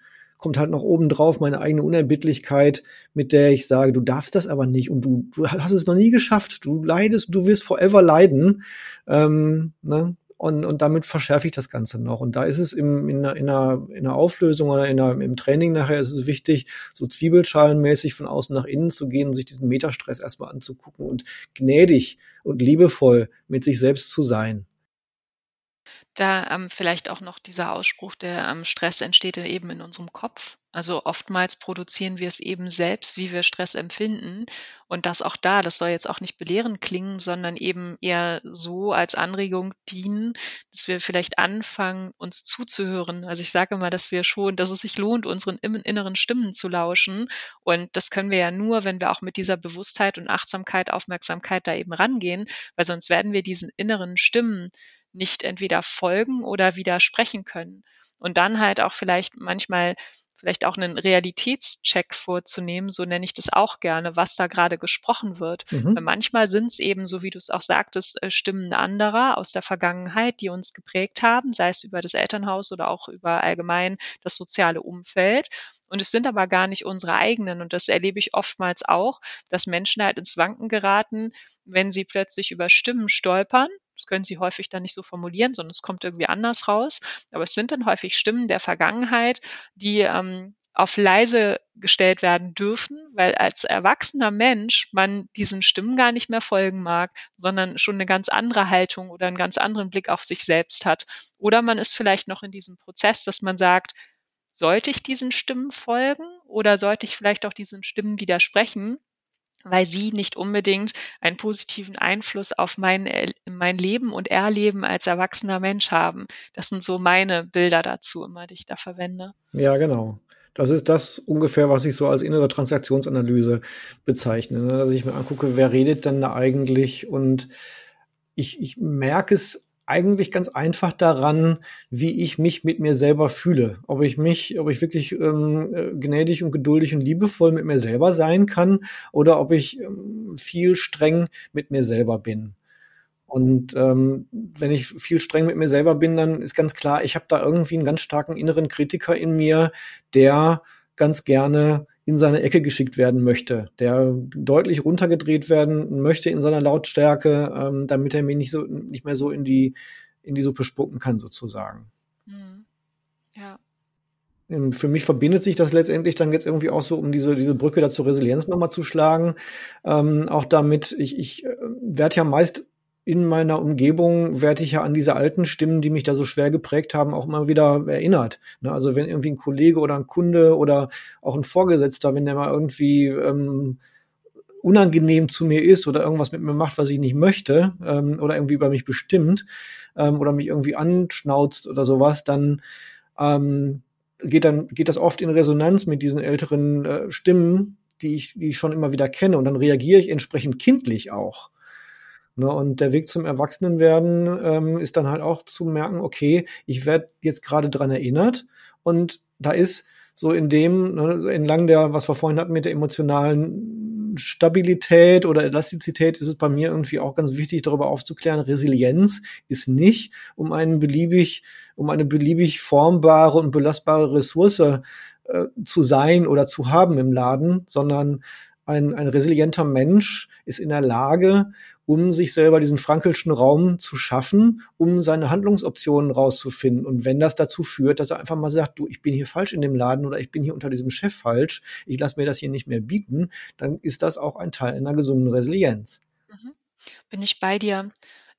kommt halt noch oben drauf meine eigene Unerbittlichkeit, mit der ich sage, du darfst das aber nicht und du, du hast es noch nie geschafft, du leidest, du wirst forever leiden. Ähm, ne? Und, und damit verschärfe ich das Ganze noch. Und da ist es im, in, in, einer, in einer Auflösung oder in einer, im Training nachher ist es wichtig, so zwiebelschalenmäßig von außen nach innen zu gehen und sich diesen Metastress erstmal anzugucken und gnädig und liebevoll mit sich selbst zu sein. Da ähm, vielleicht auch noch dieser Ausspruch, der ähm, Stress entsteht eben in unserem Kopf. Also oftmals produzieren wir es eben selbst, wie wir Stress empfinden. Und das auch da, das soll jetzt auch nicht belehrend klingen, sondern eben eher so als Anregung dienen, dass wir vielleicht anfangen, uns zuzuhören. Also ich sage mal, dass wir schon, dass es sich lohnt, unseren inneren Stimmen zu lauschen. Und das können wir ja nur, wenn wir auch mit dieser Bewusstheit und Achtsamkeit, Aufmerksamkeit da eben rangehen, weil sonst werden wir diesen inneren Stimmen nicht entweder folgen oder widersprechen können. Und dann halt auch vielleicht manchmal vielleicht auch einen Realitätscheck vorzunehmen, so nenne ich das auch gerne, was da gerade gesprochen wird. Mhm. Weil manchmal sind es eben, so wie du es auch sagtest, äh, Stimmen anderer aus der Vergangenheit, die uns geprägt haben, sei es über das Elternhaus oder auch über allgemein das soziale Umfeld. Und es sind aber gar nicht unsere eigenen. Und das erlebe ich oftmals auch, dass Menschen halt ins Wanken geraten, wenn sie plötzlich über Stimmen stolpern das können sie häufig dann nicht so formulieren, sondern es kommt irgendwie anders raus. Aber es sind dann häufig Stimmen der Vergangenheit, die ähm, auf leise gestellt werden dürfen, weil als erwachsener Mensch man diesen Stimmen gar nicht mehr folgen mag, sondern schon eine ganz andere Haltung oder einen ganz anderen Blick auf sich selbst hat. Oder man ist vielleicht noch in diesem Prozess, dass man sagt, sollte ich diesen Stimmen folgen oder sollte ich vielleicht auch diesen Stimmen widersprechen? Weil sie nicht unbedingt einen positiven Einfluss auf mein, mein Leben und Erleben als erwachsener Mensch haben. Das sind so meine Bilder dazu immer, die ich da verwende. Ja, genau. Das ist das ungefähr, was ich so als innere Transaktionsanalyse bezeichne. Ne? Dass ich mir angucke, wer redet denn da eigentlich und ich, ich merke es eigentlich ganz einfach daran, wie ich mich mit mir selber fühle. Ob ich mich, ob ich wirklich ähm, äh, gnädig und geduldig und liebevoll mit mir selber sein kann oder ob ich ähm, viel streng mit mir selber bin. Und ähm, wenn ich viel streng mit mir selber bin, dann ist ganz klar, ich habe da irgendwie einen ganz starken inneren Kritiker in mir, der ganz gerne in seine Ecke geschickt werden möchte, der deutlich runtergedreht werden möchte in seiner Lautstärke, ähm, damit er mir nicht so nicht mehr so in die in die Suppe spucken kann sozusagen. Mhm. Ja. Ähm, für mich verbindet sich das letztendlich dann jetzt irgendwie auch so, um diese, diese Brücke da zur Resilienz nochmal zu schlagen. Ähm, auch damit, ich, ich äh, werde ja meist in meiner Umgebung werde ich ja an diese alten Stimmen, die mich da so schwer geprägt haben, auch immer wieder erinnert. Ne? Also wenn irgendwie ein Kollege oder ein Kunde oder auch ein Vorgesetzter, wenn der mal irgendwie ähm, unangenehm zu mir ist oder irgendwas mit mir macht, was ich nicht möchte ähm, oder irgendwie über mich bestimmt ähm, oder mich irgendwie anschnauzt oder sowas, dann ähm, geht dann geht das oft in Resonanz mit diesen älteren äh, Stimmen, die ich die ich schon immer wieder kenne und dann reagiere ich entsprechend kindlich auch. Ne, und der Weg zum Erwachsenenwerden ähm, ist dann halt auch zu merken, okay, ich werde jetzt gerade dran erinnert. Und da ist so in dem, ne, entlang der, was wir vorhin hatten mit der emotionalen Stabilität oder Elastizität, ist es bei mir irgendwie auch ganz wichtig, darüber aufzuklären, Resilienz ist nicht, um einen beliebig, um eine beliebig formbare und belastbare Ressource äh, zu sein oder zu haben im Laden, sondern ein, ein resilienter Mensch ist in der Lage, um sich selber diesen frankelschen Raum zu schaffen, um seine Handlungsoptionen rauszufinden. Und wenn das dazu führt, dass er einfach mal sagt, du, ich bin hier falsch in dem Laden oder ich bin hier unter diesem Chef falsch, ich lasse mir das hier nicht mehr bieten, dann ist das auch ein Teil einer gesunden Resilienz. Mhm. Bin ich bei dir.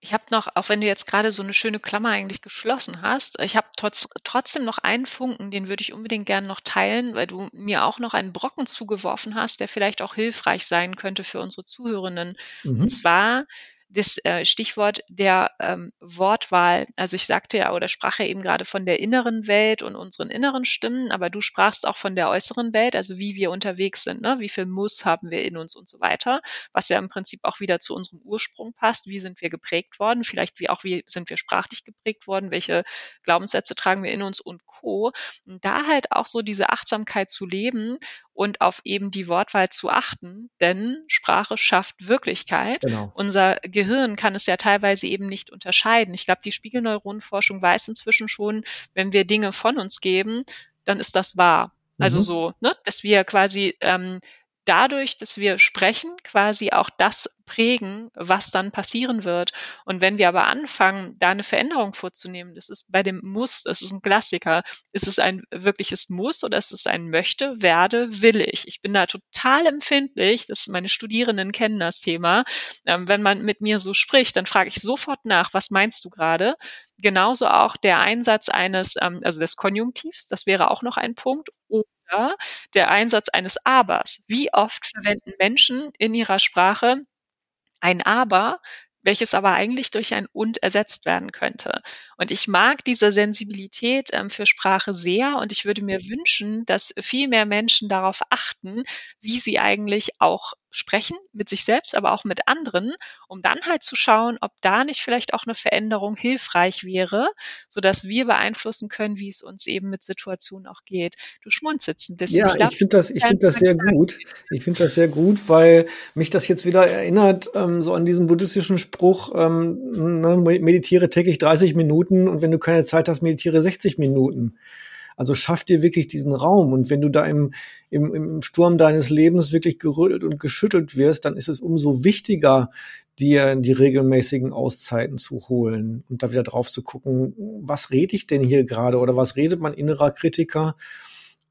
Ich habe noch, auch wenn du jetzt gerade so eine schöne Klammer eigentlich geschlossen hast, ich habe trotz, trotzdem noch einen Funken, den würde ich unbedingt gerne noch teilen, weil du mir auch noch einen Brocken zugeworfen hast, der vielleicht auch hilfreich sein könnte für unsere Zuhörenden. Mhm. Und zwar das äh, Stichwort der ähm, Wortwahl. Also ich sagte ja oder sprach ja eben gerade von der inneren Welt und unseren inneren Stimmen, aber du sprachst auch von der äußeren Welt, also wie wir unterwegs sind, ne? wie viel Muss haben wir in uns und so weiter, was ja im Prinzip auch wieder zu unserem Ursprung passt. Wie sind wir geprägt worden? Vielleicht wie auch wie sind wir sprachlich geprägt worden? Welche Glaubenssätze tragen wir in uns und Co. Und da halt auch so diese Achtsamkeit zu leben und auf eben die Wortwahl zu achten, denn Sprache schafft Wirklichkeit. Genau. Unser Gehirn kann es ja teilweise eben nicht unterscheiden. Ich glaube, die Spiegelneuronenforschung weiß inzwischen schon, wenn wir Dinge von uns geben, dann ist das wahr. Also mhm. so, ne, dass wir quasi ähm, dadurch, dass wir sprechen, quasi auch das prägen, was dann passieren wird. Und wenn wir aber anfangen, da eine Veränderung vorzunehmen, das ist bei dem Muss, das ist ein Klassiker, ist es ein wirkliches Muss oder ist es ein Möchte, werde, will ich. Ich bin da total empfindlich, das meine Studierenden kennen das Thema. Ähm, wenn man mit mir so spricht, dann frage ich sofort nach, was meinst du gerade? Genauso auch der Einsatz eines, ähm, also des Konjunktivs, das wäre auch noch ein Punkt oder der Einsatz eines Abers. Wie oft verwenden Menschen in ihrer Sprache ein Aber, welches aber eigentlich durch ein und ersetzt werden könnte. Und ich mag diese Sensibilität ähm, für Sprache sehr und ich würde mir wünschen, dass viel mehr Menschen darauf achten, wie sie eigentlich auch sprechen mit sich selbst, aber auch mit anderen, um dann halt zu schauen, ob da nicht vielleicht auch eine Veränderung hilfreich wäre, so dass wir beeinflussen können, wie es uns eben mit Situationen auch geht. Du schmunzelst ein bisschen. Ja, ich, ich finde das, ich finde das sehr gut. Ich finde das sehr gut, weil mich das jetzt wieder erinnert, ähm, so an diesen buddhistischen Spruch, ähm, ne, meditiere täglich 30 Minuten und wenn du keine Zeit hast, meditiere 60 Minuten. Also schaff dir wirklich diesen Raum. Und wenn du da im, im, im Sturm deines Lebens wirklich gerüttelt und geschüttelt wirst, dann ist es umso wichtiger, dir die regelmäßigen Auszeiten zu holen und da wieder drauf zu gucken, was rede ich denn hier gerade oder was redet mein innerer Kritiker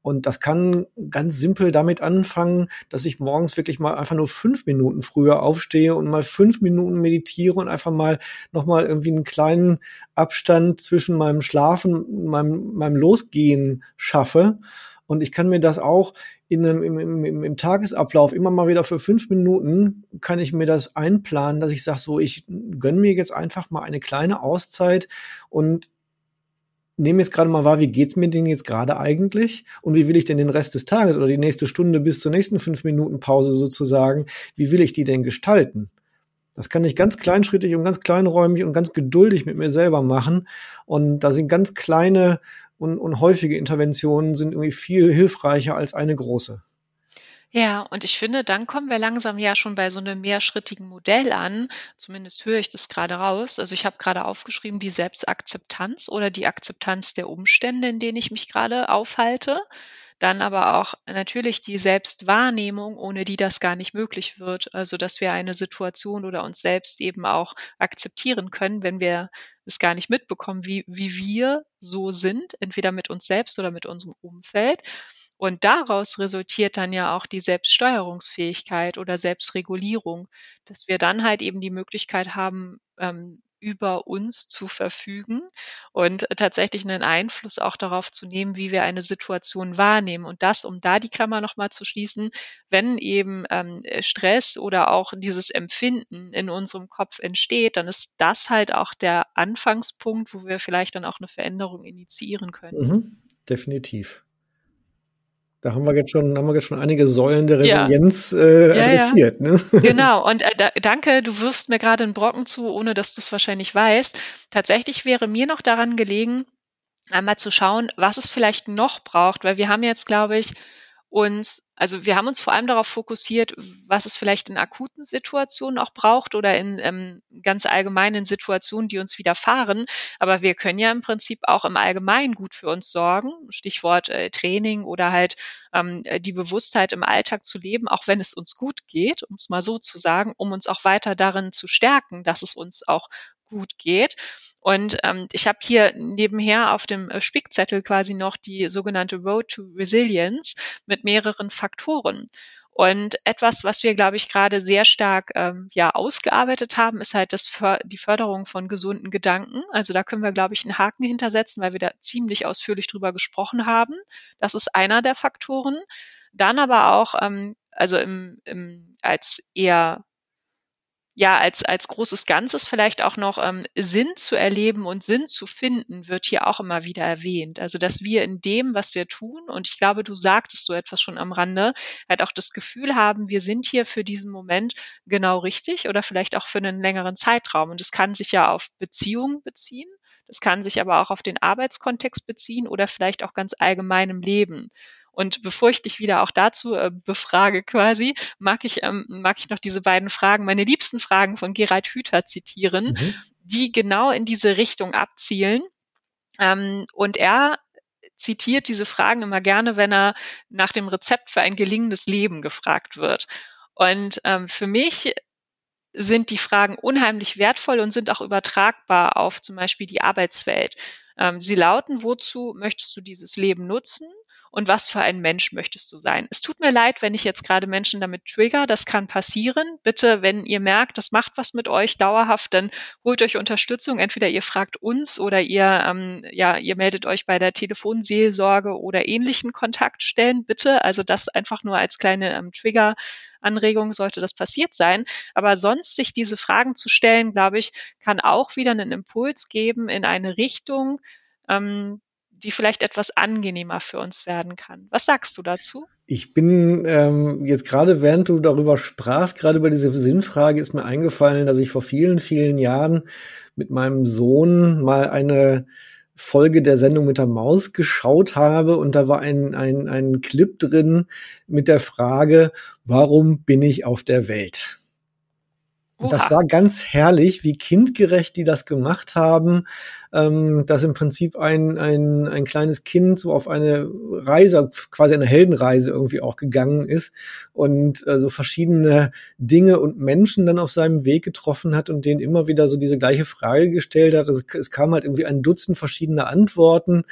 und das kann ganz simpel damit anfangen, dass ich morgens wirklich mal einfach nur fünf Minuten früher aufstehe und mal fünf Minuten meditiere und einfach mal nochmal irgendwie einen kleinen Abstand zwischen meinem Schlafen meinem, meinem Losgehen schaffe. Und ich kann mir das auch in einem, im, im, im Tagesablauf immer mal wieder für fünf Minuten kann ich mir das einplanen, dass ich sage, so, ich gönne mir jetzt einfach mal eine kleine Auszeit und nehme jetzt gerade mal wahr, wie geht's mir denn jetzt gerade eigentlich und wie will ich denn den Rest des Tages oder die nächste Stunde bis zur nächsten fünf Minuten Pause sozusagen, wie will ich die denn gestalten? Das kann ich ganz kleinschrittig und ganz kleinräumig und ganz geduldig mit mir selber machen. Und da sind ganz kleine und, und häufige Interventionen sind irgendwie viel hilfreicher als eine große. Ja, und ich finde, dann kommen wir langsam ja schon bei so einem mehrschrittigen Modell an. Zumindest höre ich das gerade raus. Also ich habe gerade aufgeschrieben, die Selbstakzeptanz oder die Akzeptanz der Umstände, in denen ich mich gerade aufhalte. Dann aber auch natürlich die Selbstwahrnehmung, ohne die das gar nicht möglich wird. Also, dass wir eine Situation oder uns selbst eben auch akzeptieren können, wenn wir es gar nicht mitbekommen, wie, wie wir so sind, entweder mit uns selbst oder mit unserem Umfeld. Und daraus resultiert dann ja auch die Selbststeuerungsfähigkeit oder Selbstregulierung, dass wir dann halt eben die Möglichkeit haben, ähm, über uns zu verfügen und tatsächlich einen Einfluss auch darauf zu nehmen, wie wir eine Situation wahrnehmen. Und das, um da die Klammer nochmal zu schließen, wenn eben ähm, Stress oder auch dieses Empfinden in unserem Kopf entsteht, dann ist das halt auch der Anfangspunkt, wo wir vielleicht dann auch eine Veränderung initiieren können. Mhm, definitiv. Da haben wir jetzt schon, haben wir jetzt schon einige Säulen der Resilienz ja. äh, ja, adressiert. Ja. Ne? Genau, und äh, da, danke, du wirfst mir gerade einen Brocken zu, ohne dass du es wahrscheinlich weißt. Tatsächlich wäre mir noch daran gelegen, einmal zu schauen, was es vielleicht noch braucht, weil wir haben jetzt, glaube ich, uns, also wir haben uns vor allem darauf fokussiert, was es vielleicht in akuten Situationen auch braucht oder in ähm, ganz allgemeinen Situationen, die uns widerfahren. Aber wir können ja im Prinzip auch im Allgemeinen gut für uns sorgen. Stichwort äh, Training oder halt ähm, die Bewusstheit im Alltag zu leben, auch wenn es uns gut geht, um es mal so zu sagen, um uns auch weiter darin zu stärken, dass es uns auch gut geht. Und ähm, ich habe hier nebenher auf dem äh, Spickzettel quasi noch die sogenannte Road to Resilience mit mehreren Faktoren. Und etwas, was wir, glaube ich, gerade sehr stark ähm, ja ausgearbeitet haben, ist halt das die Förderung von gesunden Gedanken. Also da können wir, glaube ich, einen Haken hintersetzen, weil wir da ziemlich ausführlich drüber gesprochen haben. Das ist einer der Faktoren. Dann aber auch, ähm, also im, im, als eher ja, als, als großes Ganzes vielleicht auch noch ähm, Sinn zu erleben und Sinn zu finden, wird hier auch immer wieder erwähnt. Also, dass wir in dem, was wir tun, und ich glaube, du sagtest so etwas schon am Rande, halt auch das Gefühl haben, wir sind hier für diesen Moment genau richtig oder vielleicht auch für einen längeren Zeitraum. Und es kann sich ja auf Beziehungen beziehen. Das kann sich aber auch auf den Arbeitskontext beziehen oder vielleicht auch ganz allgemein im Leben. Und bevor ich dich wieder auch dazu äh, befrage quasi, mag ich, ähm, mag ich noch diese beiden Fragen, meine liebsten Fragen von Gerald Hüther zitieren, mhm. die genau in diese Richtung abzielen. Ähm, und er zitiert diese Fragen immer gerne, wenn er nach dem Rezept für ein gelingendes Leben gefragt wird. Und ähm, für mich sind die Fragen unheimlich wertvoll und sind auch übertragbar auf zum Beispiel die Arbeitswelt. Ähm, sie lauten, wozu möchtest du dieses Leben nutzen? Und was für ein Mensch möchtest du sein. Es tut mir leid, wenn ich jetzt gerade Menschen damit trigger, das kann passieren. Bitte, wenn ihr merkt, das macht was mit euch dauerhaft, dann holt euch Unterstützung. Entweder ihr fragt uns oder ihr, ähm, ja, ihr meldet euch bei der Telefonseelsorge oder ähnlichen Kontaktstellen. Bitte, also das einfach nur als kleine ähm, Trigger. Anregung sollte das passiert sein. Aber sonst sich diese Fragen zu stellen, glaube ich, kann auch wieder einen Impuls geben in eine Richtung, ähm, die vielleicht etwas angenehmer für uns werden kann. Was sagst du dazu? Ich bin ähm, jetzt gerade, während du darüber sprachst, gerade über diese Sinnfrage, ist mir eingefallen, dass ich vor vielen, vielen Jahren mit meinem Sohn mal eine Folge der Sendung mit der Maus geschaut habe und da war ein, ein, ein Clip drin mit der Frage, warum bin ich auf der Welt? Und das war ganz herrlich, wie kindgerecht die das gemacht haben, ähm, dass im Prinzip ein, ein, ein kleines Kind so auf eine Reise, quasi eine Heldenreise irgendwie auch gegangen ist und äh, so verschiedene Dinge und Menschen dann auf seinem Weg getroffen hat und denen immer wieder so diese gleiche Frage gestellt hat. Also es kam halt irgendwie ein Dutzend verschiedener Antworten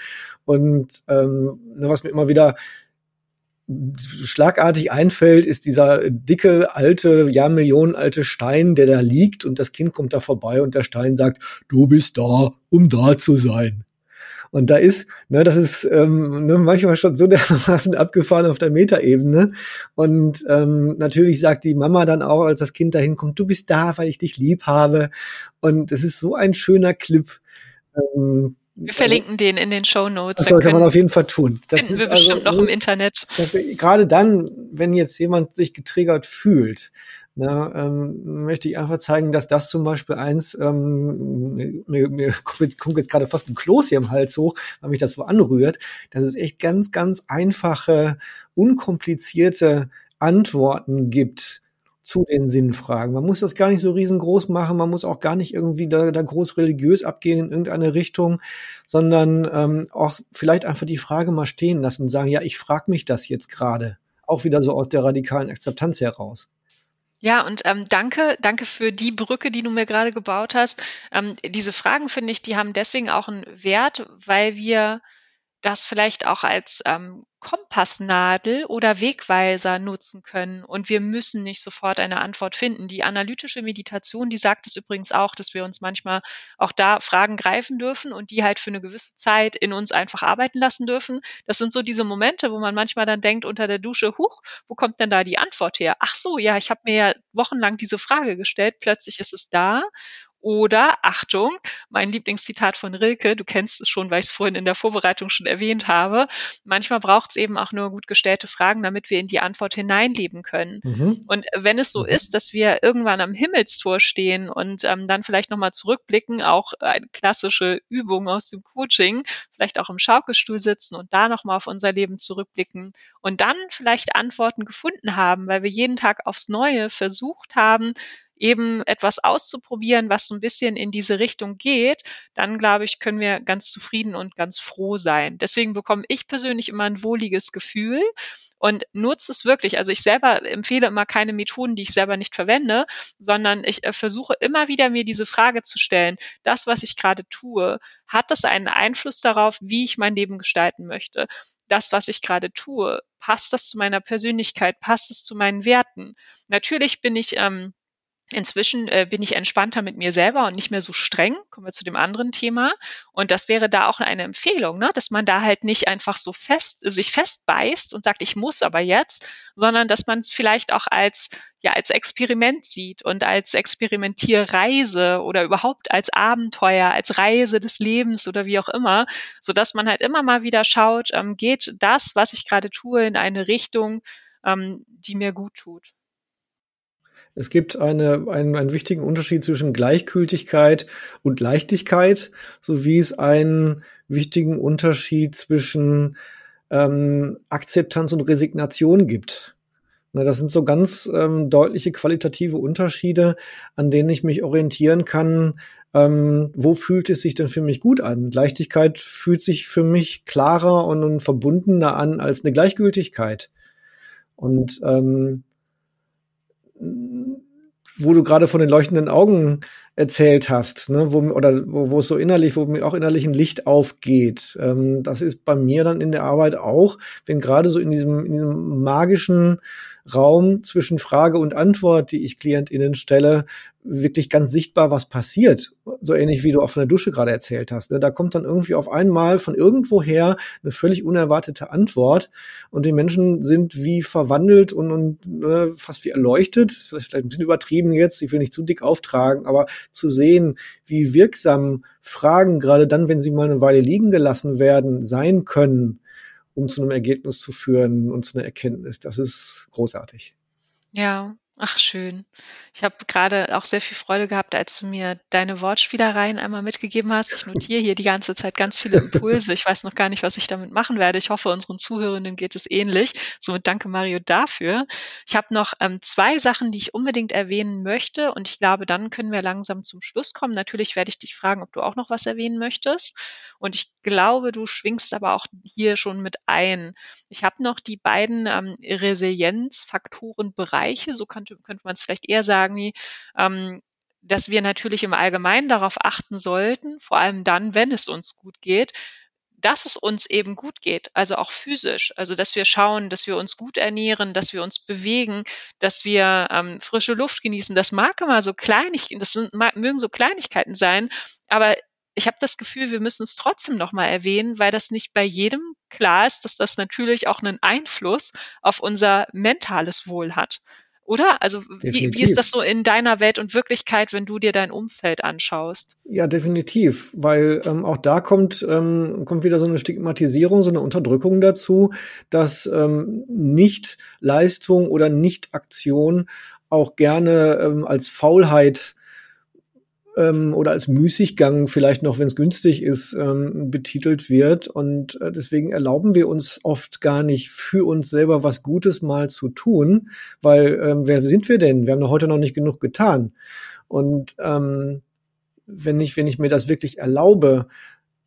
und ähm, was mir immer wieder schlagartig einfällt, ist dieser dicke, alte, ja alte Stein, der da liegt und das Kind kommt da vorbei und der Stein sagt, du bist da, um da zu sein. Und da ist, ne, das ist ähm, ne, manchmal schon so dermaßen abgefahren auf der Metaebene. Und ähm, natürlich sagt die Mama dann auch, als das Kind dahin kommt, du bist da, weil ich dich lieb habe. Und es ist so ein schöner Clip. Ähm, wir verlinken den in den Show Notes. Das sollte man auf jeden Fall tun. Das finden wir also, bestimmt noch im Internet. gerade dann, wenn jetzt jemand sich getriggert fühlt, na, ähm, möchte ich einfach zeigen, dass das zum Beispiel eins, ähm, mir, mir kommt jetzt gerade fast ein Kloß hier im Hals hoch, weil mich das so anrührt, dass es echt ganz, ganz einfache, unkomplizierte Antworten gibt, zu den Sinnfragen. Man muss das gar nicht so riesengroß machen, man muss auch gar nicht irgendwie da, da groß religiös abgehen in irgendeine Richtung, sondern ähm, auch vielleicht einfach die Frage mal stehen lassen und sagen, ja, ich frage mich das jetzt gerade. Auch wieder so aus der radikalen Akzeptanz heraus. Ja, und ähm, danke, danke für die Brücke, die du mir gerade gebaut hast. Ähm, diese Fragen, finde ich, die haben deswegen auch einen Wert, weil wir das vielleicht auch als ähm, Kompassnadel oder Wegweiser nutzen können. Und wir müssen nicht sofort eine Antwort finden. Die analytische Meditation, die sagt es übrigens auch, dass wir uns manchmal auch da Fragen greifen dürfen und die halt für eine gewisse Zeit in uns einfach arbeiten lassen dürfen. Das sind so diese Momente, wo man manchmal dann denkt unter der Dusche, huch, wo kommt denn da die Antwort her? Ach so, ja, ich habe mir ja wochenlang diese Frage gestellt, plötzlich ist es da oder, Achtung, mein Lieblingszitat von Rilke, du kennst es schon, weil ich es vorhin in der Vorbereitung schon erwähnt habe, manchmal braucht es eben auch nur gut gestellte Fragen, damit wir in die Antwort hineinleben können. Mhm. Und wenn es so mhm. ist, dass wir irgendwann am Himmelstor stehen und ähm, dann vielleicht nochmal zurückblicken, auch eine klassische Übung aus dem Coaching, vielleicht auch im Schaukelstuhl sitzen und da nochmal auf unser Leben zurückblicken und dann vielleicht Antworten gefunden haben, weil wir jeden Tag aufs Neue versucht haben, eben etwas auszuprobieren, was so ein bisschen in diese Richtung geht, dann glaube ich, können wir ganz zufrieden und ganz froh sein. Deswegen bekomme ich persönlich immer ein wohliges Gefühl und nutze es wirklich. Also ich selber empfehle immer keine Methoden, die ich selber nicht verwende, sondern ich äh, versuche immer wieder mir diese Frage zu stellen, das, was ich gerade tue, hat das einen Einfluss darauf, wie ich mein Leben gestalten möchte? Das, was ich gerade tue, passt das zu meiner Persönlichkeit, passt es zu meinen Werten? Natürlich bin ich ähm, Inzwischen äh, bin ich entspannter mit mir selber und nicht mehr so streng. Kommen wir zu dem anderen Thema. Und das wäre da auch eine Empfehlung, ne? dass man da halt nicht einfach so fest, sich festbeißt und sagt, ich muss aber jetzt, sondern dass man es vielleicht auch als, ja, als Experiment sieht und als Experimentierreise oder überhaupt als Abenteuer, als Reise des Lebens oder wie auch immer, so dass man halt immer mal wieder schaut, ähm, geht das, was ich gerade tue, in eine Richtung, ähm, die mir gut tut. Es gibt eine, einen, einen wichtigen Unterschied zwischen Gleichgültigkeit und Leichtigkeit, sowie es einen wichtigen Unterschied zwischen ähm, Akzeptanz und Resignation gibt. Na, das sind so ganz ähm, deutliche qualitative Unterschiede, an denen ich mich orientieren kann. Ähm, wo fühlt es sich denn für mich gut an? Leichtigkeit fühlt sich für mich klarer und, und verbundener an als eine Gleichgültigkeit. Und ähm, wo du gerade von den leuchtenden Augen erzählt hast, ne, wo, oder wo, wo es so innerlich, wo mir auch innerlich ein Licht aufgeht. Ähm, das ist bei mir dann in der Arbeit auch, wenn gerade so in diesem, in diesem magischen Raum zwischen Frage und Antwort, die ich KlientInnen stelle, wirklich ganz sichtbar, was passiert. So ähnlich wie du auch von der Dusche gerade erzählt hast. Ne? Da kommt dann irgendwie auf einmal von irgendwoher eine völlig unerwartete Antwort und die Menschen sind wie verwandelt und, und ne, fast wie erleuchtet. Vielleicht ein bisschen übertrieben jetzt, ich will nicht zu dick auftragen, aber zu sehen, wie wirksam Fragen gerade dann, wenn sie mal eine Weile liegen gelassen werden, sein können, um zu einem Ergebnis zu führen und zu einer Erkenntnis. Das ist großartig. Ja, Ach, schön. Ich habe gerade auch sehr viel Freude gehabt, als du mir deine Wortspielereien einmal mitgegeben hast. Ich notiere hier die ganze Zeit ganz viele Impulse. Ich weiß noch gar nicht, was ich damit machen werde. Ich hoffe, unseren Zuhörenden geht es ähnlich. Somit danke Mario dafür. Ich habe noch ähm, zwei Sachen, die ich unbedingt erwähnen möchte. Und ich glaube, dann können wir langsam zum Schluss kommen. Natürlich werde ich dich fragen, ob du auch noch was erwähnen möchtest. Und ich glaube, du schwingst aber auch hier schon mit ein. Ich habe noch die beiden ähm, Resilienzfaktorenbereiche, so könnte, könnte man es vielleicht eher sagen, wie, ähm, dass wir natürlich im Allgemeinen darauf achten sollten, vor allem dann, wenn es uns gut geht, dass es uns eben gut geht, also auch physisch, also dass wir schauen, dass wir uns gut ernähren, dass wir uns bewegen, dass wir ähm, frische Luft genießen. Das mag immer so kleinig, das sind, mögen so Kleinigkeiten sein, aber ich habe das Gefühl, wir müssen es trotzdem nochmal erwähnen, weil das nicht bei jedem klar ist, dass das natürlich auch einen Einfluss auf unser mentales Wohl hat. Oder? Also wie, wie, ist das so in deiner Welt und Wirklichkeit, wenn du dir dein Umfeld anschaust? Ja, definitiv, weil ähm, auch da kommt, ähm, kommt wieder so eine Stigmatisierung, so eine Unterdrückung dazu, dass ähm, Nicht-Leistung oder Nicht-Aktion auch gerne ähm, als Faulheit ähm, oder als Müßiggang vielleicht noch, wenn es günstig ist, ähm, betitelt wird. Und äh, deswegen erlauben wir uns oft gar nicht für uns selber was Gutes mal zu tun, weil ähm, wer sind wir denn? Wir haben heute noch nicht genug getan. Und ähm, wenn ich, wenn ich mir das wirklich erlaube,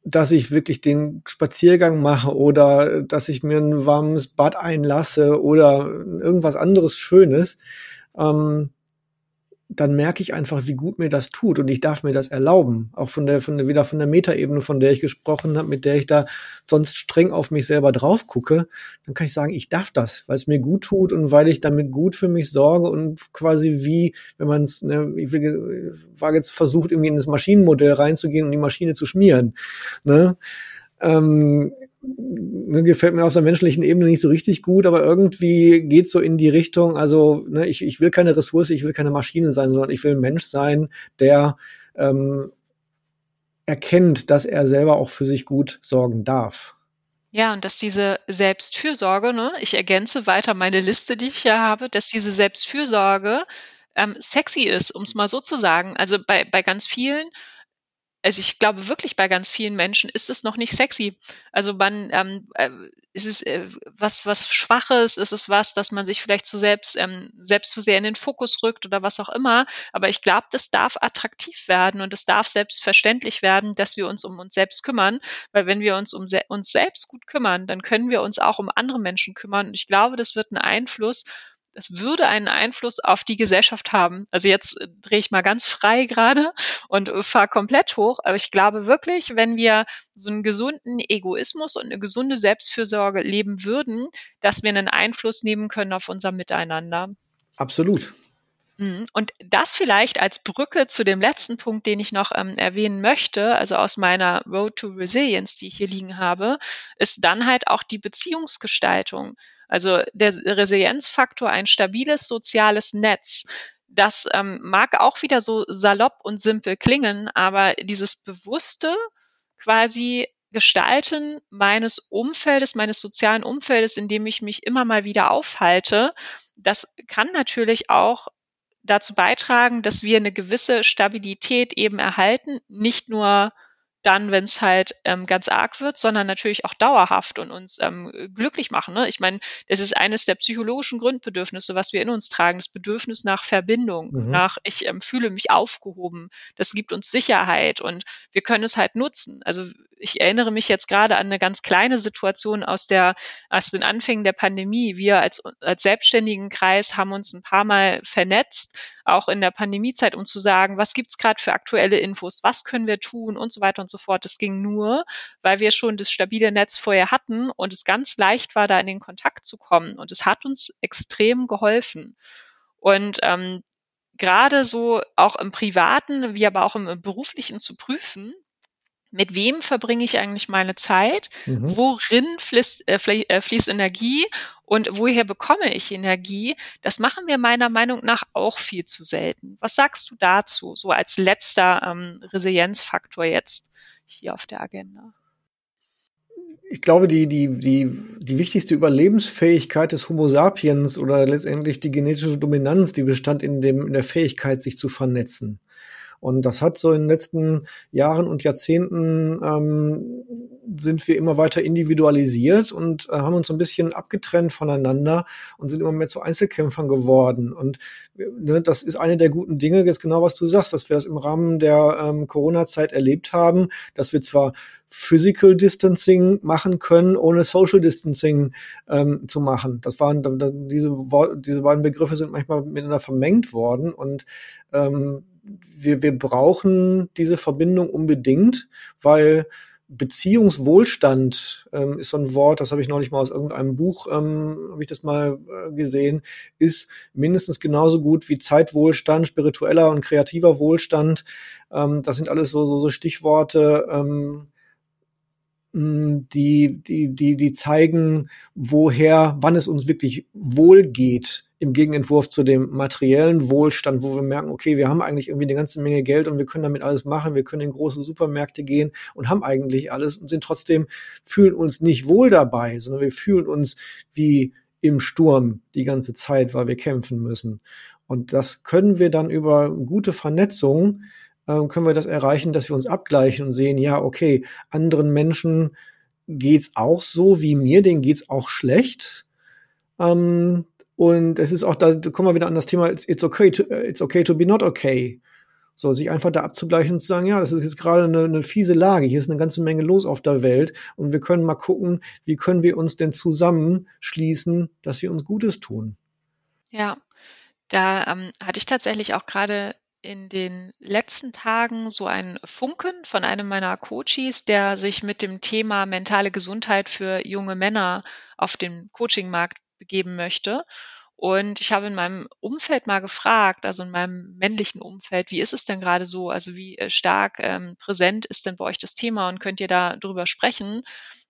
dass ich wirklich den Spaziergang mache oder dass ich mir ein warmes Bad einlasse oder irgendwas anderes Schönes, ähm, dann merke ich einfach, wie gut mir das tut und ich darf mir das erlauben. Auch von der, von der, wieder von der Metaebene, von der ich gesprochen habe, mit der ich da sonst streng auf mich selber drauf gucke, dann kann ich sagen, ich darf das, weil es mir gut tut und weil ich damit gut für mich sorge und quasi wie, wenn man es, ne, ich war jetzt versucht, irgendwie in das Maschinenmodell reinzugehen und die Maschine zu schmieren. Ne? Ähm, ne, gefällt mir auf der menschlichen Ebene nicht so richtig gut, aber irgendwie geht so in die Richtung, also ne, ich, ich will keine Ressource, ich will keine Maschine sein, sondern ich will ein Mensch sein, der ähm, erkennt, dass er selber auch für sich gut sorgen darf. Ja, und dass diese Selbstfürsorge, ne, ich ergänze weiter meine Liste, die ich hier habe, dass diese Selbstfürsorge ähm, sexy ist, um es mal so zu sagen. Also bei, bei ganz vielen also ich glaube wirklich bei ganz vielen Menschen ist es noch nicht sexy. Also man, ähm, äh, ist es äh, was, was Schwaches, ist es was, dass man sich vielleicht zu selbst, ähm, selbst zu sehr in den Fokus rückt oder was auch immer. Aber ich glaube, das darf attraktiv werden und es darf selbstverständlich werden, dass wir uns um uns selbst kümmern. Weil wenn wir uns um se uns selbst gut kümmern, dann können wir uns auch um andere Menschen kümmern. Und ich glaube, das wird einen Einfluss es würde einen Einfluss auf die Gesellschaft haben. Also jetzt äh, drehe ich mal ganz frei gerade und äh, fahre komplett hoch. Aber ich glaube wirklich, wenn wir so einen gesunden Egoismus und eine gesunde Selbstfürsorge leben würden, dass wir einen Einfluss nehmen können auf unser Miteinander. Absolut. Mhm. Und das vielleicht als Brücke zu dem letzten Punkt, den ich noch ähm, erwähnen möchte, also aus meiner Road to Resilience, die ich hier liegen habe, ist dann halt auch die Beziehungsgestaltung. Also der Resilienzfaktor, ein stabiles soziales Netz. Das ähm, mag auch wieder so salopp und simpel klingen, aber dieses bewusste quasi Gestalten meines Umfeldes, meines sozialen Umfeldes, in dem ich mich immer mal wieder aufhalte, das kann natürlich auch dazu beitragen, dass wir eine gewisse Stabilität eben erhalten, nicht nur dann, wenn es halt ähm, ganz arg wird, sondern natürlich auch dauerhaft und uns ähm, glücklich machen. Ne? Ich meine, das ist eines der psychologischen Grundbedürfnisse, was wir in uns tragen, das Bedürfnis nach Verbindung, mhm. nach ich ähm, fühle mich aufgehoben. Das gibt uns Sicherheit und wir können es halt nutzen. Also ich erinnere mich jetzt gerade an eine ganz kleine Situation aus der aus den Anfängen der Pandemie. Wir als als selbstständigen Kreis haben uns ein paar Mal vernetzt, auch in der Pandemiezeit, um zu sagen, was gibt's gerade für aktuelle Infos, was können wir tun und so weiter und so fort. Das ging nur, weil wir schon das stabile Netz vorher hatten und es ganz leicht war, da in den Kontakt zu kommen. Und es hat uns extrem geholfen. Und ähm, gerade so auch im Privaten, wie aber auch im Beruflichen zu prüfen, mit wem verbringe ich eigentlich meine Zeit, mhm. worin fließt, äh, äh, fließt Energie und woher bekomme ich Energie, das machen wir meiner Meinung nach auch viel zu selten. Was sagst du dazu, so als letzter ähm, Resilienzfaktor jetzt hier auf der Agenda? ich glaube, die, die, die, die wichtigste Überlebensfähigkeit des Homo sapiens oder letztendlich die genetische Dominanz, die bestand in, dem, in der Fähigkeit, sich zu vernetzen. Und das hat so in den letzten Jahren und Jahrzehnten ähm, sind wir immer weiter individualisiert und äh, haben uns so ein bisschen abgetrennt voneinander und sind immer mehr zu Einzelkämpfern geworden. Und ne, das ist eine der guten Dinge, jetzt genau was du sagst, dass wir das im Rahmen der ähm, Corona-Zeit erlebt haben, dass wir zwar Physical Distancing machen können, ohne Social Distancing ähm, zu machen. Das waren diese, diese beiden Begriffe sind manchmal miteinander vermengt worden und ähm, wir, wir brauchen diese Verbindung unbedingt, weil Beziehungswohlstand ähm, ist so ein Wort, das habe ich neulich mal aus irgendeinem Buch, ähm, habe ich das mal äh, gesehen, ist mindestens genauso gut wie Zeitwohlstand, spiritueller und kreativer Wohlstand. Ähm, das sind alles so, so, so Stichworte, ähm, die, die, die, die zeigen, woher, wann es uns wirklich wohl geht im Gegenentwurf zu dem materiellen Wohlstand, wo wir merken, okay, wir haben eigentlich irgendwie eine ganze Menge Geld und wir können damit alles machen, wir können in große Supermärkte gehen und haben eigentlich alles und sind trotzdem, fühlen uns nicht wohl dabei, sondern wir fühlen uns wie im Sturm die ganze Zeit, weil wir kämpfen müssen. Und das können wir dann über gute Vernetzung, äh, können wir das erreichen, dass wir uns abgleichen und sehen, ja, okay, anderen Menschen geht's auch so wie mir, denen geht's auch schlecht. Ähm, und es ist auch, da kommen wir wieder an das Thema, it's okay to, it's okay to be not okay. So, sich einfach da abzugleichen und zu sagen, ja, das ist jetzt gerade eine, eine fiese Lage, hier ist eine ganze Menge los auf der Welt und wir können mal gucken, wie können wir uns denn zusammenschließen, dass wir uns Gutes tun. Ja, da ähm, hatte ich tatsächlich auch gerade in den letzten Tagen so einen Funken von einem meiner Coaches, der sich mit dem Thema mentale Gesundheit für junge Männer auf dem Coachingmarkt begeben möchte. Und ich habe in meinem Umfeld mal gefragt, also in meinem männlichen Umfeld, wie ist es denn gerade so? Also wie äh, stark ähm, präsent ist denn bei euch das Thema und könnt ihr da drüber sprechen?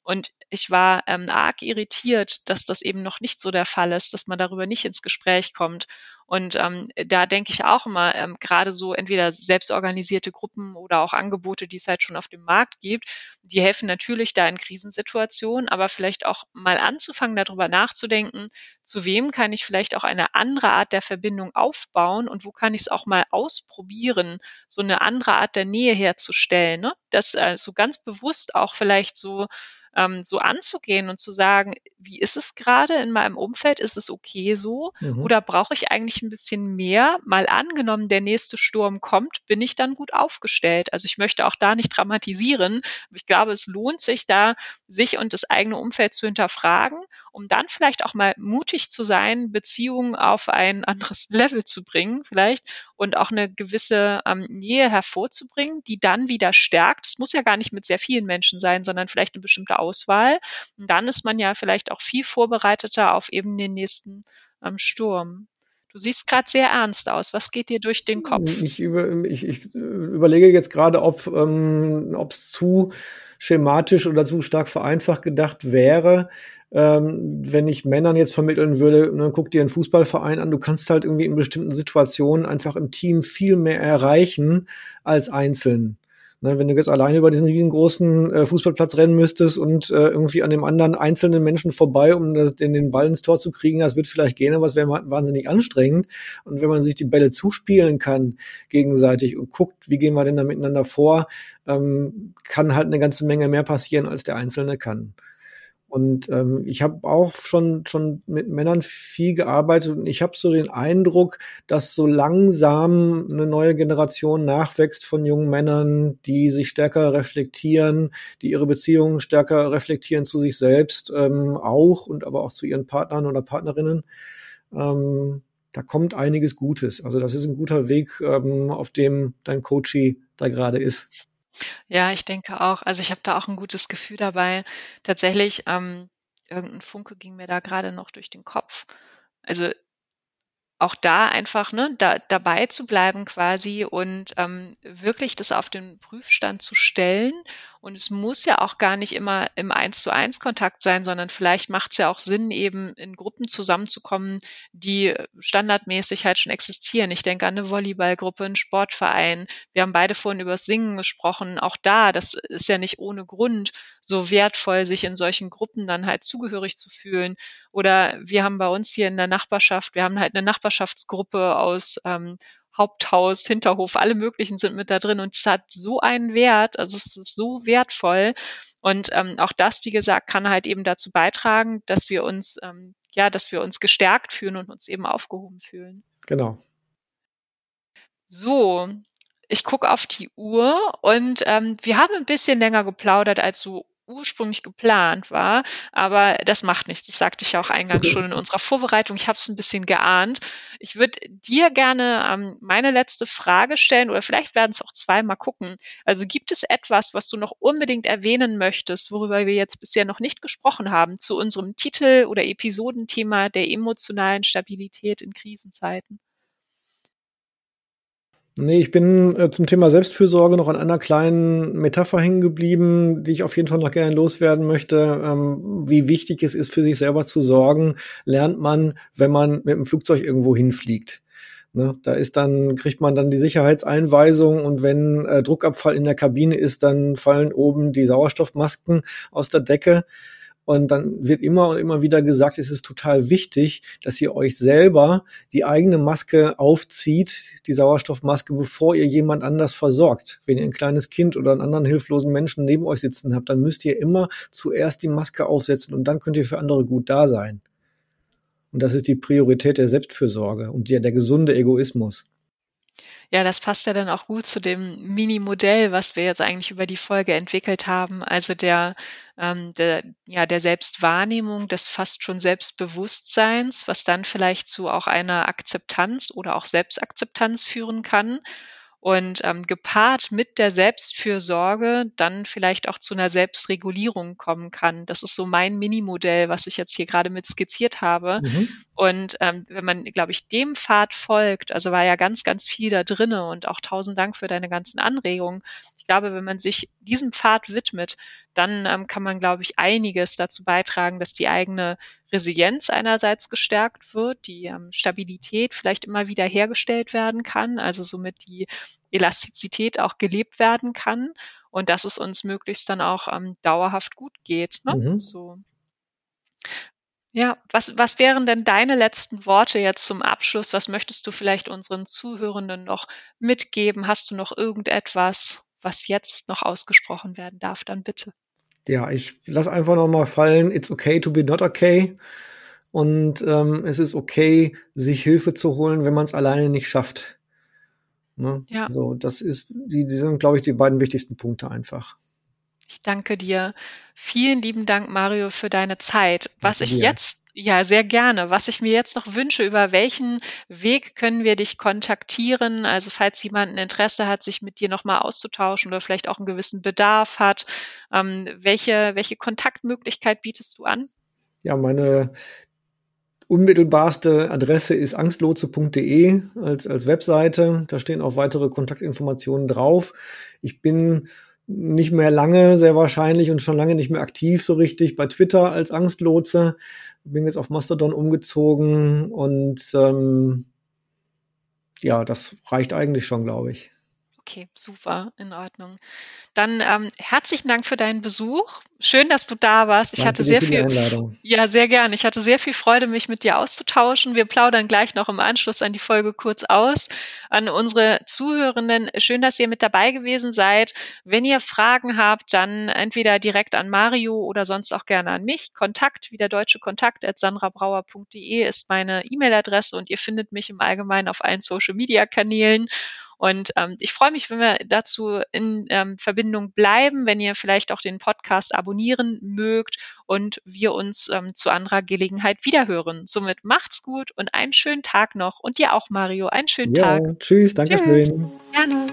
Und ich war ähm, arg irritiert, dass das eben noch nicht so der Fall ist, dass man darüber nicht ins Gespräch kommt. Und ähm, da denke ich auch immer, ähm, gerade so entweder selbstorganisierte Gruppen oder auch Angebote, die es halt schon auf dem Markt gibt, die helfen natürlich da in Krisensituationen, aber vielleicht auch mal anzufangen, darüber nachzudenken, zu wem kann ich vielleicht auch eine andere Art der Verbindung aufbauen und wo kann ich es auch mal ausprobieren, so eine andere Art der Nähe herzustellen. Ne? Das äh, so ganz bewusst auch vielleicht so ähm, so anzugehen und zu sagen, wie ist es gerade in meinem Umfeld? Ist es okay so? Mhm. Oder brauche ich eigentlich ein bisschen mehr? Mal angenommen, der nächste Sturm kommt, bin ich dann gut aufgestellt? Also ich möchte auch da nicht dramatisieren. ich glaube, es lohnt sich da, sich und das eigene Umfeld zu hinterfragen, um dann vielleicht auch mal mutig zu sein, Beziehungen auf ein anderes Level zu bringen, vielleicht und auch eine gewisse ähm, Nähe hervorzubringen, die dann wieder stärkt. Es muss ja gar nicht mit sehr vielen Menschen sein, sondern vielleicht eine bestimmte Auswahl. Und dann ist man ja vielleicht auch viel vorbereiteter auf eben den nächsten ähm, Sturm. Du siehst gerade sehr ernst aus. Was geht dir durch den Kopf? Ich, über, ich, ich überlege jetzt gerade, ob ähm, es zu schematisch oder zu stark vereinfacht gedacht wäre, ähm, wenn ich Männern jetzt vermitteln würde, ne, guck dir einen Fußballverein an, du kannst halt irgendwie in bestimmten Situationen einfach im Team viel mehr erreichen als einzeln. Ne, wenn du jetzt alleine über diesen riesengroßen äh, Fußballplatz rennen müsstest und äh, irgendwie an dem anderen einzelnen Menschen vorbei, um das, den, den Ball ins Tor zu kriegen, das wird vielleicht gehen, aber es wäre wahnsinnig anstrengend. Und wenn man sich die Bälle zuspielen kann gegenseitig und guckt, wie gehen wir denn da miteinander vor, ähm, kann halt eine ganze Menge mehr passieren, als der Einzelne kann. Und ähm, ich habe auch schon schon mit Männern viel gearbeitet und ich habe so den Eindruck, dass so langsam eine neue Generation nachwächst von jungen Männern, die sich stärker reflektieren, die ihre Beziehungen stärker reflektieren zu sich selbst ähm, auch und aber auch zu ihren Partnern oder Partnerinnen. Ähm, da kommt einiges Gutes. Also das ist ein guter Weg, ähm, auf dem dein Coachie da gerade ist. Ja, ich denke auch. Also ich habe da auch ein gutes Gefühl dabei. Tatsächlich, ähm, irgendein Funke ging mir da gerade noch durch den Kopf. Also auch da einfach ne, da, dabei zu bleiben quasi und ähm, wirklich das auf den Prüfstand zu stellen. Und es muss ja auch gar nicht immer im Eins zu eins Kontakt sein, sondern vielleicht macht es ja auch Sinn, eben in Gruppen zusammenzukommen, die standardmäßig halt schon existieren. Ich denke an eine Volleyballgruppe, einen Sportverein. Wir haben beide vorhin über das Singen gesprochen. Auch da, das ist ja nicht ohne Grund so wertvoll, sich in solchen Gruppen dann halt zugehörig zu fühlen. Oder wir haben bei uns hier in der Nachbarschaft, wir haben halt eine Nachbarschaftsgruppe aus ähm, Haupthaus, Hinterhof, alle möglichen sind mit da drin und es hat so einen Wert, also es ist so wertvoll und ähm, auch das, wie gesagt, kann halt eben dazu beitragen, dass wir uns, ähm, ja, dass wir uns gestärkt fühlen und uns eben aufgehoben fühlen. Genau. So, ich gucke auf die Uhr und ähm, wir haben ein bisschen länger geplaudert als so ursprünglich geplant war. Aber das macht nichts. Das sagte ich ja auch eingangs schon in unserer Vorbereitung. Ich habe es ein bisschen geahnt. Ich würde dir gerne ähm, meine letzte Frage stellen oder vielleicht werden es auch zweimal gucken. Also gibt es etwas, was du noch unbedingt erwähnen möchtest, worüber wir jetzt bisher noch nicht gesprochen haben, zu unserem Titel oder Episodenthema der emotionalen Stabilität in Krisenzeiten? Nee, ich bin äh, zum Thema Selbstfürsorge noch an einer kleinen Metapher hängen geblieben, die ich auf jeden Fall noch gerne loswerden möchte. Ähm, wie wichtig es ist, für sich selber zu sorgen, lernt man, wenn man mit dem Flugzeug irgendwo hinfliegt. Ne, da ist dann, kriegt man dann die Sicherheitseinweisung und wenn äh, Druckabfall in der Kabine ist, dann fallen oben die Sauerstoffmasken aus der Decke. Und dann wird immer und immer wieder gesagt, es ist total wichtig, dass ihr euch selber die eigene Maske aufzieht, die Sauerstoffmaske, bevor ihr jemand anders versorgt. Wenn ihr ein kleines Kind oder einen anderen hilflosen Menschen neben euch sitzen habt, dann müsst ihr immer zuerst die Maske aufsetzen und dann könnt ihr für andere gut da sein. Und das ist die Priorität der Selbstfürsorge und der, der gesunde Egoismus. Ja, das passt ja dann auch gut zu dem Mini-Modell, was wir jetzt eigentlich über die Folge entwickelt haben. Also der, ähm, der, ja, der Selbstwahrnehmung, des fast schon Selbstbewusstseins, was dann vielleicht zu auch einer Akzeptanz oder auch Selbstakzeptanz führen kann und ähm, gepaart mit der Selbstfürsorge dann vielleicht auch zu einer Selbstregulierung kommen kann. Das ist so mein Minimodell, was ich jetzt hier gerade mit skizziert habe. Mhm. Und ähm, wenn man, glaube ich, dem Pfad folgt, also war ja ganz, ganz viel da drinne und auch tausend Dank für deine ganzen Anregungen. Ich glaube, wenn man sich diesem Pfad widmet, dann ähm, kann man, glaube ich, einiges dazu beitragen, dass die eigene Resilienz einerseits gestärkt wird, die ähm, Stabilität vielleicht immer wieder hergestellt werden kann, also somit die Elastizität auch gelebt werden kann und dass es uns möglichst dann auch ähm, dauerhaft gut geht. Ne? Mhm. So. Ja, was, was wären denn deine letzten Worte jetzt zum Abschluss? Was möchtest du vielleicht unseren Zuhörenden noch mitgeben? Hast du noch irgendetwas, was jetzt noch ausgesprochen werden darf? Dann bitte. Ja, ich lasse einfach noch mal fallen, it's okay to be not okay. Und ähm, es ist okay, sich Hilfe zu holen, wenn man es alleine nicht schafft. Ne? Ja. So, das ist, die, die sind, glaube ich, die beiden wichtigsten Punkte einfach. Ich danke dir. Vielen lieben Dank, Mario, für deine Zeit. Was danke ich dir. jetzt ja, sehr gerne. Was ich mir jetzt noch wünsche, über welchen Weg können wir dich kontaktieren? Also falls jemand ein Interesse hat, sich mit dir nochmal auszutauschen oder vielleicht auch einen gewissen Bedarf hat, ähm, welche, welche Kontaktmöglichkeit bietest du an? Ja, meine unmittelbarste Adresse ist angstlotse.de als, als Webseite. Da stehen auch weitere Kontaktinformationen drauf. Ich bin nicht mehr lange, sehr wahrscheinlich, und schon lange nicht mehr aktiv so richtig bei Twitter als Angstlotse. Bin jetzt auf Mastodon umgezogen und ähm, ja, das reicht eigentlich schon, glaube ich. Okay, super, in Ordnung. Dann ähm, herzlichen Dank für deinen Besuch. Schön, dass du da warst. Ich Danke hatte sehr viel, ja, sehr gern. Ich hatte sehr viel Freude, mich mit dir auszutauschen. Wir plaudern gleich noch im Anschluss an die Folge kurz aus. An unsere Zuhörenden, schön, dass ihr mit dabei gewesen seid. Wenn ihr Fragen habt, dann entweder direkt an Mario oder sonst auch gerne an mich. Kontakt, wie der deutsche Kontakt at sandrabrauer.de ist meine E-Mail-Adresse und ihr findet mich im Allgemeinen auf allen Social-Media-Kanälen. Und ähm, ich freue mich, wenn wir dazu in ähm, Verbindung bleiben, wenn ihr vielleicht auch den Podcast abonnieren mögt und wir uns ähm, zu anderer Gelegenheit wiederhören. Somit macht's gut und einen schönen Tag noch. Und dir auch, Mario, einen schönen ja, Tag. Tschüss, danke schön. Gerne.